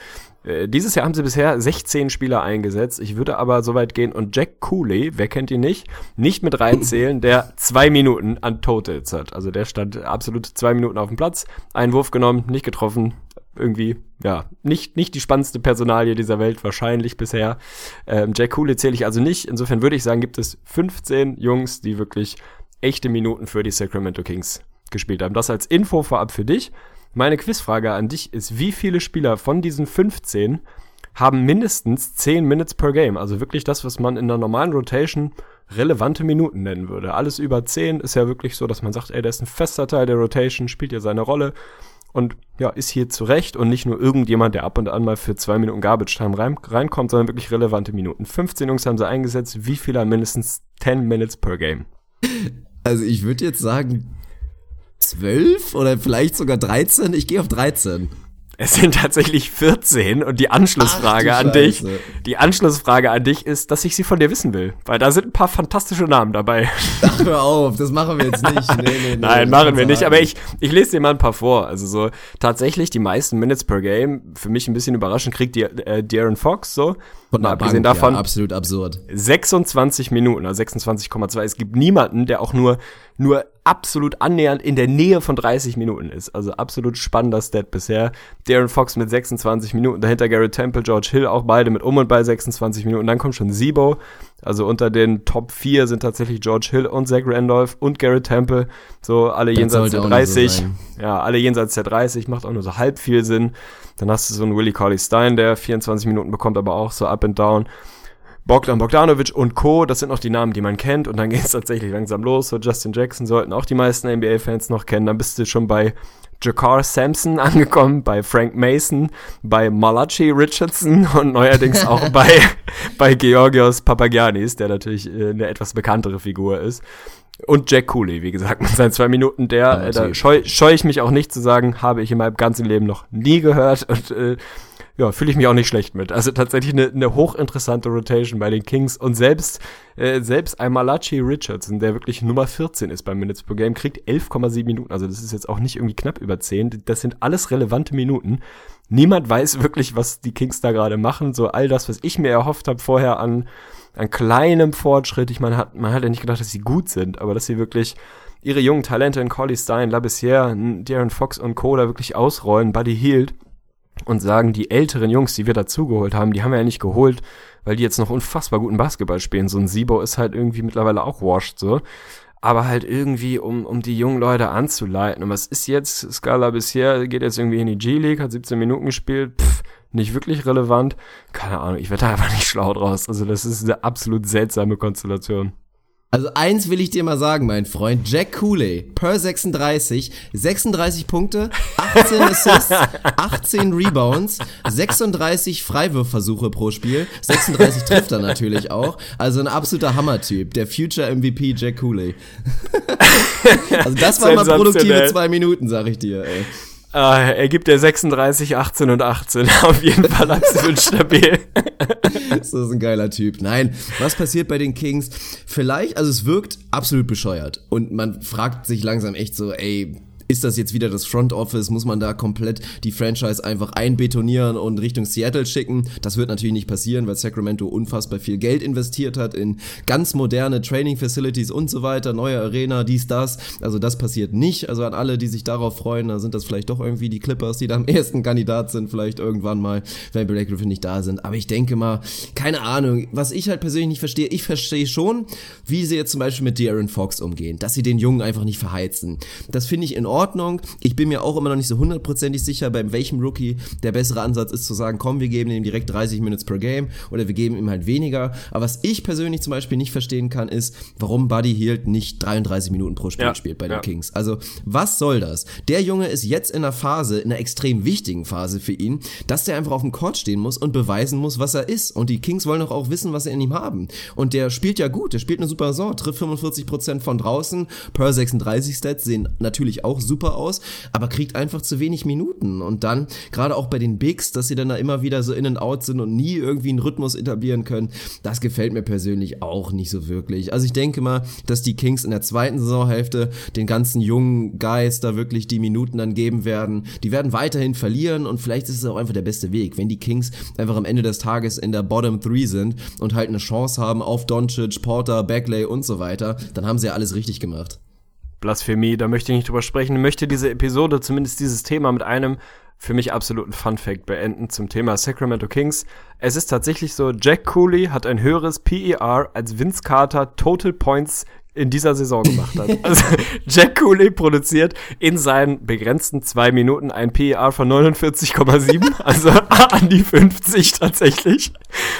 Speaker 5: Äh, dieses Jahr haben sie bisher 16 Spieler eingesetzt. Ich würde aber so weit gehen und Jack Cooley, wer kennt ihn nicht, nicht mit reinzählen, der zwei Minuten an Totals hat. Also der stand absolut zwei Minuten auf dem Platz, einen Wurf genommen, nicht getroffen, irgendwie, ja, nicht, nicht die spannendste Personalie dieser Welt, wahrscheinlich bisher. Ähm, Jack Cooley zähle ich also nicht. Insofern würde ich sagen, gibt es 15 Jungs, die wirklich echte Minuten für die Sacramento Kings gespielt haben. Das als Info vorab für dich. Meine Quizfrage an dich ist, wie viele Spieler von diesen 15 haben mindestens 10 Minutes per Game? Also wirklich das, was man in der normalen Rotation relevante Minuten nennen würde. Alles über 10 ist ja wirklich so, dass man sagt, ey, der ist ein fester Teil der Rotation, spielt ja seine Rolle und ja, ist hier zurecht und nicht nur irgendjemand, der ab und an mal für zwei Minuten Garbage Time rein, reinkommt, sondern wirklich relevante Minuten. 15 Jungs haben sie eingesetzt, wie viele haben mindestens 10 Minutes per Game?
Speaker 4: Also ich würde jetzt sagen 12 oder vielleicht sogar 13. Ich gehe auf 13.
Speaker 5: Es sind tatsächlich 14 und die Anschlussfrage
Speaker 4: Ach,
Speaker 5: an dich, die Anschlussfrage an dich ist, dass ich sie von dir wissen will, weil da sind ein paar fantastische Namen dabei.
Speaker 4: Ach, hör auf, das machen wir jetzt nicht. Nee, nee, nee,
Speaker 5: Nein, machen wir nicht, aber ich, ich lese dir mal ein paar vor. Also so tatsächlich die meisten Minutes per Game, für mich ein bisschen überraschend, kriegt die, äh, Darren Fox so.
Speaker 4: Von der
Speaker 5: abgesehen
Speaker 4: Bank,
Speaker 5: davon,
Speaker 4: ja, absolut absurd.
Speaker 5: 26 Minuten, also 26,2. Es gibt niemanden, der auch nur, nur absolut annähernd in der Nähe von 30 Minuten ist. Also absolut spannender Stat bisher. Darren Fox mit 26 Minuten, dahinter Garrett Temple, George Hill, auch beide mit um und bei 26 Minuten. Dann kommt schon Sibo. Also unter den Top 4 sind tatsächlich George Hill und Zach Randolph und Garrett Temple. So alle
Speaker 4: Das
Speaker 5: jenseits der
Speaker 4: auch nicht so
Speaker 5: 30.
Speaker 4: sein.
Speaker 5: ja, alle jenseits der 30, macht auch nur so halb viel Sinn. Dann hast du so einen Willie Cauley Stein, der 24 Minuten bekommt, aber auch so up and down. Bogdan Bogdanovic und Co., das sind noch die Namen, die man kennt. Und dann geht es tatsächlich langsam los. So Justin Jackson sollten auch die meisten NBA-Fans noch kennen. Dann bist du schon bei Jakar Sampson angekommen, bei Frank Mason, bei Malachi Richardson und neuerdings auch bei, bei Georgios Papagiannis, der natürlich äh, eine etwas bekanntere Figur ist. Und Jack Cooley, wie gesagt, mit seinen zwei Minuten, der, äh, da
Speaker 4: natürlich.
Speaker 5: scheu, scheu ich mich auch nicht zu sagen, habe ich in meinem ganzen Leben noch nie gehört und äh, ja, fühle ich mich auch nicht schlecht mit. Also tatsächlich eine, eine hochinteressante Rotation bei den Kings und selbst, äh, selbst ein Malachi Richardson, der wirklich Nummer 14 ist beim Minutes per Game, kriegt 11,7 Minuten. Also das ist jetzt auch nicht irgendwie knapp über 10. Das sind alles relevante Minuten. Niemand weiß wirklich, was die Kings da gerade machen. So all das, was ich mir erhofft habe vorher an, an kleinem Fortschritt. Ich meine, hat, man hat ja nicht gedacht, dass sie gut sind, aber dass sie wirklich ihre jungen Talente in Collie Stein, Labissiere, Darren Fox und Co. da wirklich ausrollen, Buddy Hield und sagen, die älteren Jungs, die wir dazugeholt haben, die haben wir ja nicht geholt, weil die jetzt noch unfassbar guten Basketball spielen. So ein Sibo ist halt irgendwie mittlerweile auch washed, so. Aber halt irgendwie, um, um die jungen Leute anzuleiten. Und was ist jetzt? Scala bisher geht jetzt irgendwie in die G-League, hat 17 Minuten gespielt, pff, nicht wirklich relevant. Keine Ahnung, ich werde da einfach nicht schlau draus. Also das ist eine absolut seltsame Konstellation.
Speaker 4: Also eins will ich dir mal sagen, mein Freund. Jack Cooley, per 36, 36 Punkte, 18 Assists, 18 Rebounds, 36 Freiwurfversuche pro Spiel, 36 trifft er natürlich auch. Also ein absoluter Hammertyp, der Future MVP Jack Cooley. also das waren mal produktive zwei Minuten, sag ich dir, ey.
Speaker 5: Äh, er gibt ja 36, 18 und 18. Auf jeden Fall absolut stabil.
Speaker 4: Das ist ein geiler Typ. Nein, was passiert bei den Kings? Vielleicht, also es wirkt absolut bescheuert. Und man fragt sich langsam echt so, ey, ist das jetzt wieder das Front Office? Muss man da komplett die Franchise einfach einbetonieren und Richtung Seattle schicken? Das wird natürlich nicht passieren, weil Sacramento unfassbar viel Geld investiert hat in ganz moderne Training Facilities und so weiter, neue Arena, dies, das. Also das passiert nicht. Also an alle, die sich darauf freuen, da sind das vielleicht doch irgendwie die Clippers, die da am ersten Kandidat sind, vielleicht irgendwann mal, wenn Blake Griffin nicht da sind. Aber ich denke mal, keine Ahnung, was ich halt persönlich nicht verstehe, ich verstehe schon, wie sie jetzt zum Beispiel mit De'Aaron Fox umgehen, dass sie den Jungen einfach nicht verheizen. Das finde ich in Ordnung. Ich bin mir auch immer noch nicht so hundertprozentig sicher, bei welchem Rookie der bessere Ansatz ist, zu sagen, komm, wir geben ihm direkt 30 Minutes per Game oder wir geben ihm halt weniger. Aber was ich persönlich zum Beispiel nicht verstehen kann, ist, warum Buddy Hield nicht 33 Minuten pro Spiel
Speaker 5: Ja,
Speaker 4: spielt bei den
Speaker 5: ja.
Speaker 4: Kings. Also, was soll das? Der Junge ist jetzt in einer Phase, in einer extrem wichtigen Phase für ihn, dass der einfach auf dem Court stehen muss und beweisen muss, was er ist. Und die Kings wollen doch auch wissen, was sie in ihm haben. Und der spielt ja gut, der spielt eine super Saison, trifft 45% von draußen, per 36 Stats sehen natürlich auch super aus, aber kriegt einfach zu wenig Minuten. Und dann, gerade auch bei den Bigs, dass sie dann da immer wieder so in and out sind und nie irgendwie einen Rhythmus etablieren können, das gefällt mir persönlich auch nicht so wirklich. Also ich denke mal, dass die Kings in der zweiten Saisonhälfte den ganzen jungen Guys da wirklich die Minuten dann geben werden. Die werden weiterhin verlieren und vielleicht ist es auch einfach der beste Weg, wenn die Kings einfach am Ende des Tages in der Bottom 3 sind und halt eine Chance haben auf Doncic, Porter, Bagley und so weiter, dann haben sie ja alles richtig gemacht.
Speaker 5: Blasphemie, da möchte ich nicht drüber sprechen. Ich möchte diese Episode, zumindest dieses Thema, mit einem für mich absoluten Fun Fact beenden zum Thema Sacramento Kings. Es ist tatsächlich so, Jack Cooley hat ein höheres PER als Vince Carter Total Points in dieser Saison gemacht hat. Also Jack Cooley produziert in seinen begrenzten zwei Minuten ein PER von 49,7, also an die 50 tatsächlich.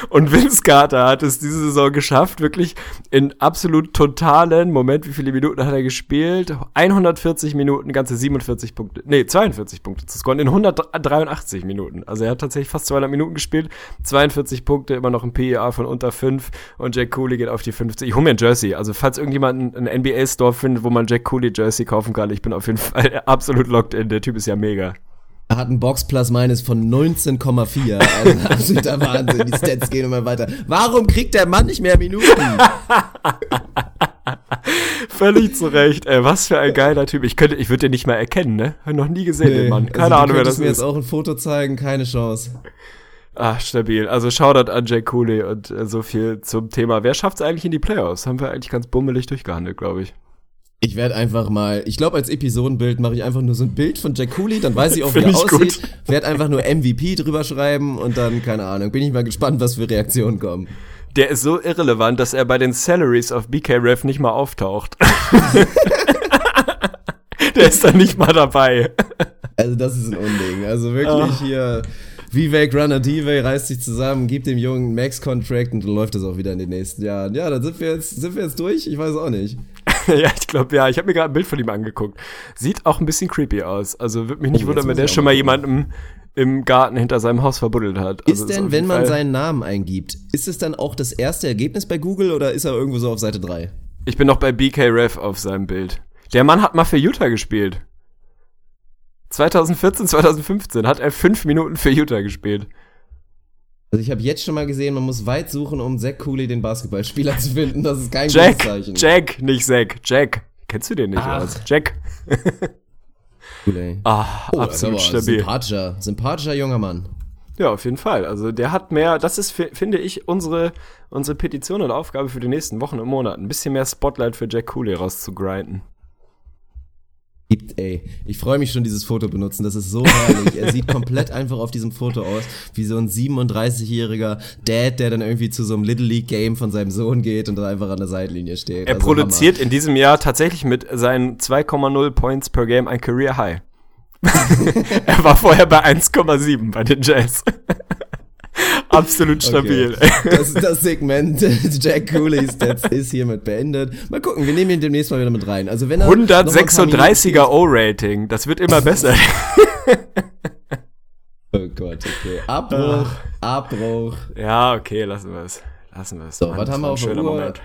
Speaker 5: Und Vince Carter hat es diese Saison geschafft, wirklich in absolut totalen, Moment, wie viele Minuten hat er gespielt? 140 Minuten, ganze 47 Punkte, nee, 42 Punkte zu scoren in 183 Minuten. Also er hat tatsächlich fast 200 Minuten gespielt, 42 Punkte, immer noch ein PER von unter 5 und Jack Cooley geht auf die 50. Ich hole mir ein Jersey, also falls irgendjemand jemand einen NBA-Store findet, wo man Jack Cooley Jersey kaufen kann, ich bin auf jeden Fall absolut locked in. Der Typ ist ja mega.
Speaker 4: Er hat einen Box Plus Minus von 19,4. Also absoluter Wahnsinn. Die Stats gehen immer weiter. Warum kriegt der Mann nicht mehr Minuten?
Speaker 5: Völlig zu Recht. Ey, was für ein geiler Typ. Ich könnte, ich würde den nicht mal erkennen, ne? Hab noch nie gesehen, nee, den Mann. Keine
Speaker 4: also,
Speaker 5: Ahnung, wer das
Speaker 4: ist. mir jetzt auch ein Foto zeigen, keine Chance.
Speaker 5: Ach, stabil. Also Shoutout an Jake Cooley und äh, so viel zum Thema. Wer schafft es eigentlich in die Playoffs? Haben wir eigentlich ganz bummelig durchgehandelt, glaube ich.
Speaker 4: Ich werde einfach mal, ich glaube als Episodenbild mache ich einfach nur so ein Bild von Jack Cooley, dann weiß ich auch, wie er aussieht. Werde einfach nur MVP drüber schreiben und dann, keine Ahnung, bin ich mal gespannt, was für Reaktionen kommen.
Speaker 5: Der ist so irrelevant, dass er bei den Salaries auf BK Ref nicht mal auftaucht. Der ist da nicht mal dabei.
Speaker 4: Also das ist ein Unding. Also wirklich Ach. hier Vivek Ranadive reißt sich zusammen, gibt dem Jungen Max-Contract und dann läuft das auch wieder in den nächsten Jahren. Ja, dann sind wir jetzt, sind wir jetzt durch? Ich weiß auch nicht.
Speaker 5: ja, ich glaube, ja. Ich habe mir gerade ein Bild von ihm angeguckt. Sieht auch ein bisschen creepy aus. Also würde mich nicht oh, wundern, wenn der schon mal jemanden im Garten hinter seinem Haus verbuddelt hat.
Speaker 4: Also ist denn, ist wenn man Fall seinen Namen eingibt, ist es dann auch das erste Ergebnis bei Google oder ist er irgendwo so auf Seite 3?
Speaker 5: Ich bin noch bei BK Ref auf seinem Bild. Der Mann hat mal für Utah gespielt. 2014, 2015 hat er fünf Minuten für Utah gespielt.
Speaker 4: Also ich habe jetzt schon mal gesehen, man muss weit suchen, um Zack Cooley den Basketballspieler zu finden. Das ist kein
Speaker 5: Jack, gutes Zeichen. Jack, nicht Zack. Jack. Kennst du den nicht Ach. aus? Jack.
Speaker 4: Cooley.
Speaker 5: Ah, oh, absolut stabil.
Speaker 4: Sympathischer, sympathischer junger Mann.
Speaker 5: Ja, auf jeden Fall. Also der hat mehr, das ist, finde ich, unsere, unsere Petition und Aufgabe für die nächsten Wochen und Monate. Ein bisschen mehr Spotlight für Jack Cooley rauszugrinden
Speaker 4: gibt, ey. Ich freue mich schon, dieses Foto benutzen. Das ist so herrlich. er sieht komplett einfach auf diesem Foto aus, wie so ein 37-jähriger Dad, der dann irgendwie zu so einem Little League Game von seinem Sohn geht und dann einfach an der Seitenlinie steht.
Speaker 5: Er also produziert Hammer. in diesem Jahr tatsächlich mit seinen 2,0 Points per Game ein Career High. er war vorher bei 1,7 bei den Jazz. Absolut stabil.
Speaker 4: Okay. Das, das Segment Jack Cooley Stats ist hiermit beendet. Mal gucken, wir nehmen ihn demnächst mal wieder mit rein. Also wenn er
Speaker 5: 136er O-Rating, das wird immer besser.
Speaker 4: oh Gott, okay. Abbruch, Abbruch.
Speaker 5: Ja, okay, lassen wir es. Lassen wir es.
Speaker 4: So, was haben wir auf der Uhr? Moment.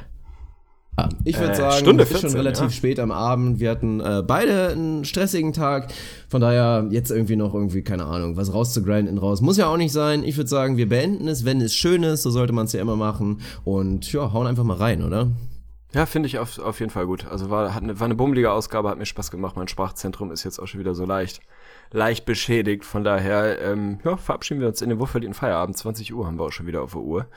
Speaker 4: Ich würde äh, sagen, Stunde 14, ist schon relativ ja. spät am Abend. Wir hatten äh, beide einen stressigen Tag. Von daher jetzt irgendwie noch irgendwie, keine Ahnung, was rauszugrinden raus. Muss ja auch nicht sein. Ich würde sagen, wir beenden es, wenn es schön ist. So sollte man es ja immer machen. Und ja, hauen einfach mal rein, oder?
Speaker 5: Ja, finde ich auf, auf jeden Fall gut. Also war, hat eine, war eine bummelige Ausgabe, hat mir Spaß gemacht. Mein Sprachzentrum ist jetzt auch schon wieder so leicht, leicht beschädigt. Von daher, ähm, ja, verabschieden wir uns in den wohlverdienten Feierabend. 20 Uhr haben wir auch schon wieder auf der Uhr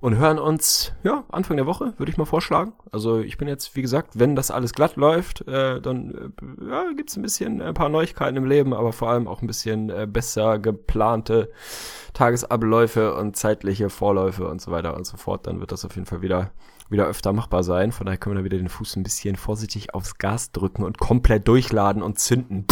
Speaker 5: und hören uns ja Anfang der Woche, würde ich mal vorschlagen. Also ich bin jetzt, wie gesagt, wenn das alles glatt läuft, äh, dann äh, ja, gibt's ein bisschen ein paar Neuigkeiten im Leben, aber vor allem auch ein bisschen äh, besser geplante Tagesabläufe und zeitliche Vorläufe und so weiter und so fort. Dann wird das auf jeden Fall wieder wieder öfter machbar sein. Von daher können wir da wieder den Fuß ein bisschen vorsichtig aufs Gas drücken und komplett durchladen und zünden.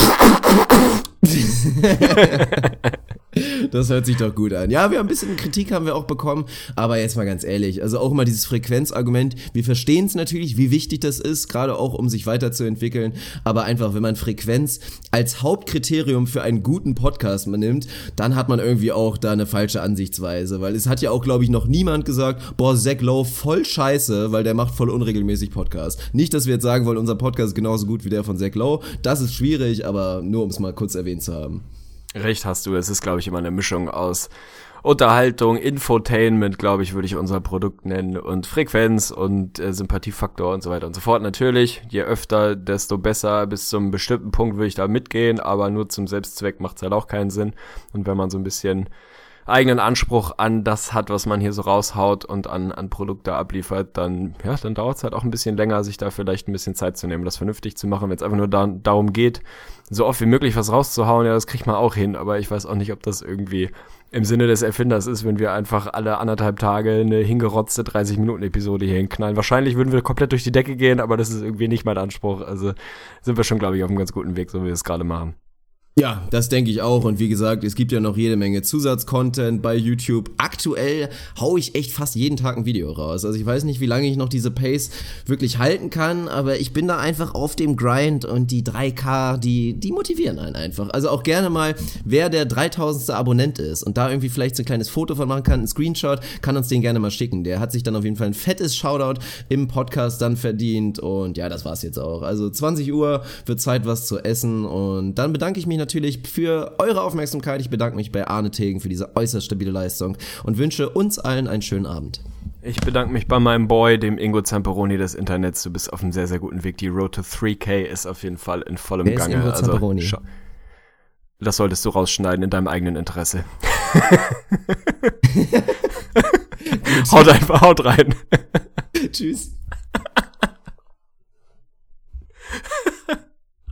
Speaker 4: Das hört sich doch gut an. Ja, wir haben ein bisschen Kritik haben wir auch bekommen, aber jetzt mal ganz ehrlich, also auch immer dieses Frequenzargument, wir verstehen es natürlich, wie wichtig das ist, gerade auch um sich weiterzuentwickeln, aber einfach, wenn man Frequenz als Hauptkriterium für einen guten Podcast nimmt, dann hat man irgendwie auch da eine falsche Ansichtsweise, weil es hat ja auch, glaube ich, noch niemand gesagt, boah, Zach Lowe voll scheiße, weil der macht voll unregelmäßig Podcast. Nicht, dass wir jetzt sagen wollen, unser Podcast ist genauso gut wie der von Zach Lowe, das ist schwierig, aber nur um es mal kurz erwähnt zu haben.
Speaker 5: Recht hast du, es ist, glaube ich, immer eine Mischung aus Unterhaltung, Infotainment, glaube ich, würde ich unser Produkt nennen und Frequenz und äh, Sympathiefaktor und so weiter und so fort. Natürlich, je öfter, desto besser. Bis zum bestimmten Punkt würde ich da mitgehen, aber nur zum Selbstzweck macht es halt auch keinen Sinn. Und wenn man so ein bisschen eigenen Anspruch an das hat, was man hier so raushaut und an, an Produkte abliefert, dann, ja, dann dauert es halt auch ein bisschen länger, sich da vielleicht ein bisschen Zeit zu nehmen, das vernünftig zu machen. Wenn es einfach nur da, darum geht, so oft wie möglich was rauszuhauen, ja, das kriegt man auch hin, aber ich weiß auch nicht, ob das irgendwie im Sinne des Erfinders ist, wenn wir einfach alle anderthalb Tage eine hingerotzte 30-Minuten-Episode hier hinknallen. Wahrscheinlich würden wir komplett durch die Decke gehen, aber das ist irgendwie nicht mein Anspruch. Also sind wir schon, glaube ich, auf einem ganz guten Weg, so wie wir es gerade machen.
Speaker 4: Ja, das denke ich auch. Und wie gesagt, es gibt ja noch jede Menge Zusatzcontent bei YouTube. Aktuell hau ich echt fast jeden Tag ein Video raus. Also ich weiß nicht, wie lange ich noch diese Pace wirklich halten kann, aber ich bin da einfach auf dem Grind und die 3K, die, die motivieren einen einfach. Also auch gerne mal, wer der 3000. Abonnent ist und da irgendwie vielleicht so ein kleines Foto von machen kann, ein Screenshot, kann uns den gerne mal schicken. Der hat sich dann auf jeden Fall ein fettes Shoutout im Podcast dann verdient. Und ja, das war's jetzt auch. Also 20 Uhr wird Zeit, was zu essen. Und dann bedanke ich mich natürlich natürlich für eure Aufmerksamkeit. Ich bedanke mich bei Arne Tegen für diese äußerst stabile Leistung und wünsche uns allen einen schönen Abend.
Speaker 5: Ich bedanke mich bei meinem Boy, dem Ingo Zamperoni des Internets. Du bist auf einem sehr, sehr guten Weg. Die Road to 3K ist auf jeden Fall in vollem
Speaker 4: Wer
Speaker 5: Gange.
Speaker 4: Ist Ingo
Speaker 5: Also, das solltest du rausschneiden in deinem eigenen Interesse. haut einfach, haut rein.
Speaker 4: Tschüss.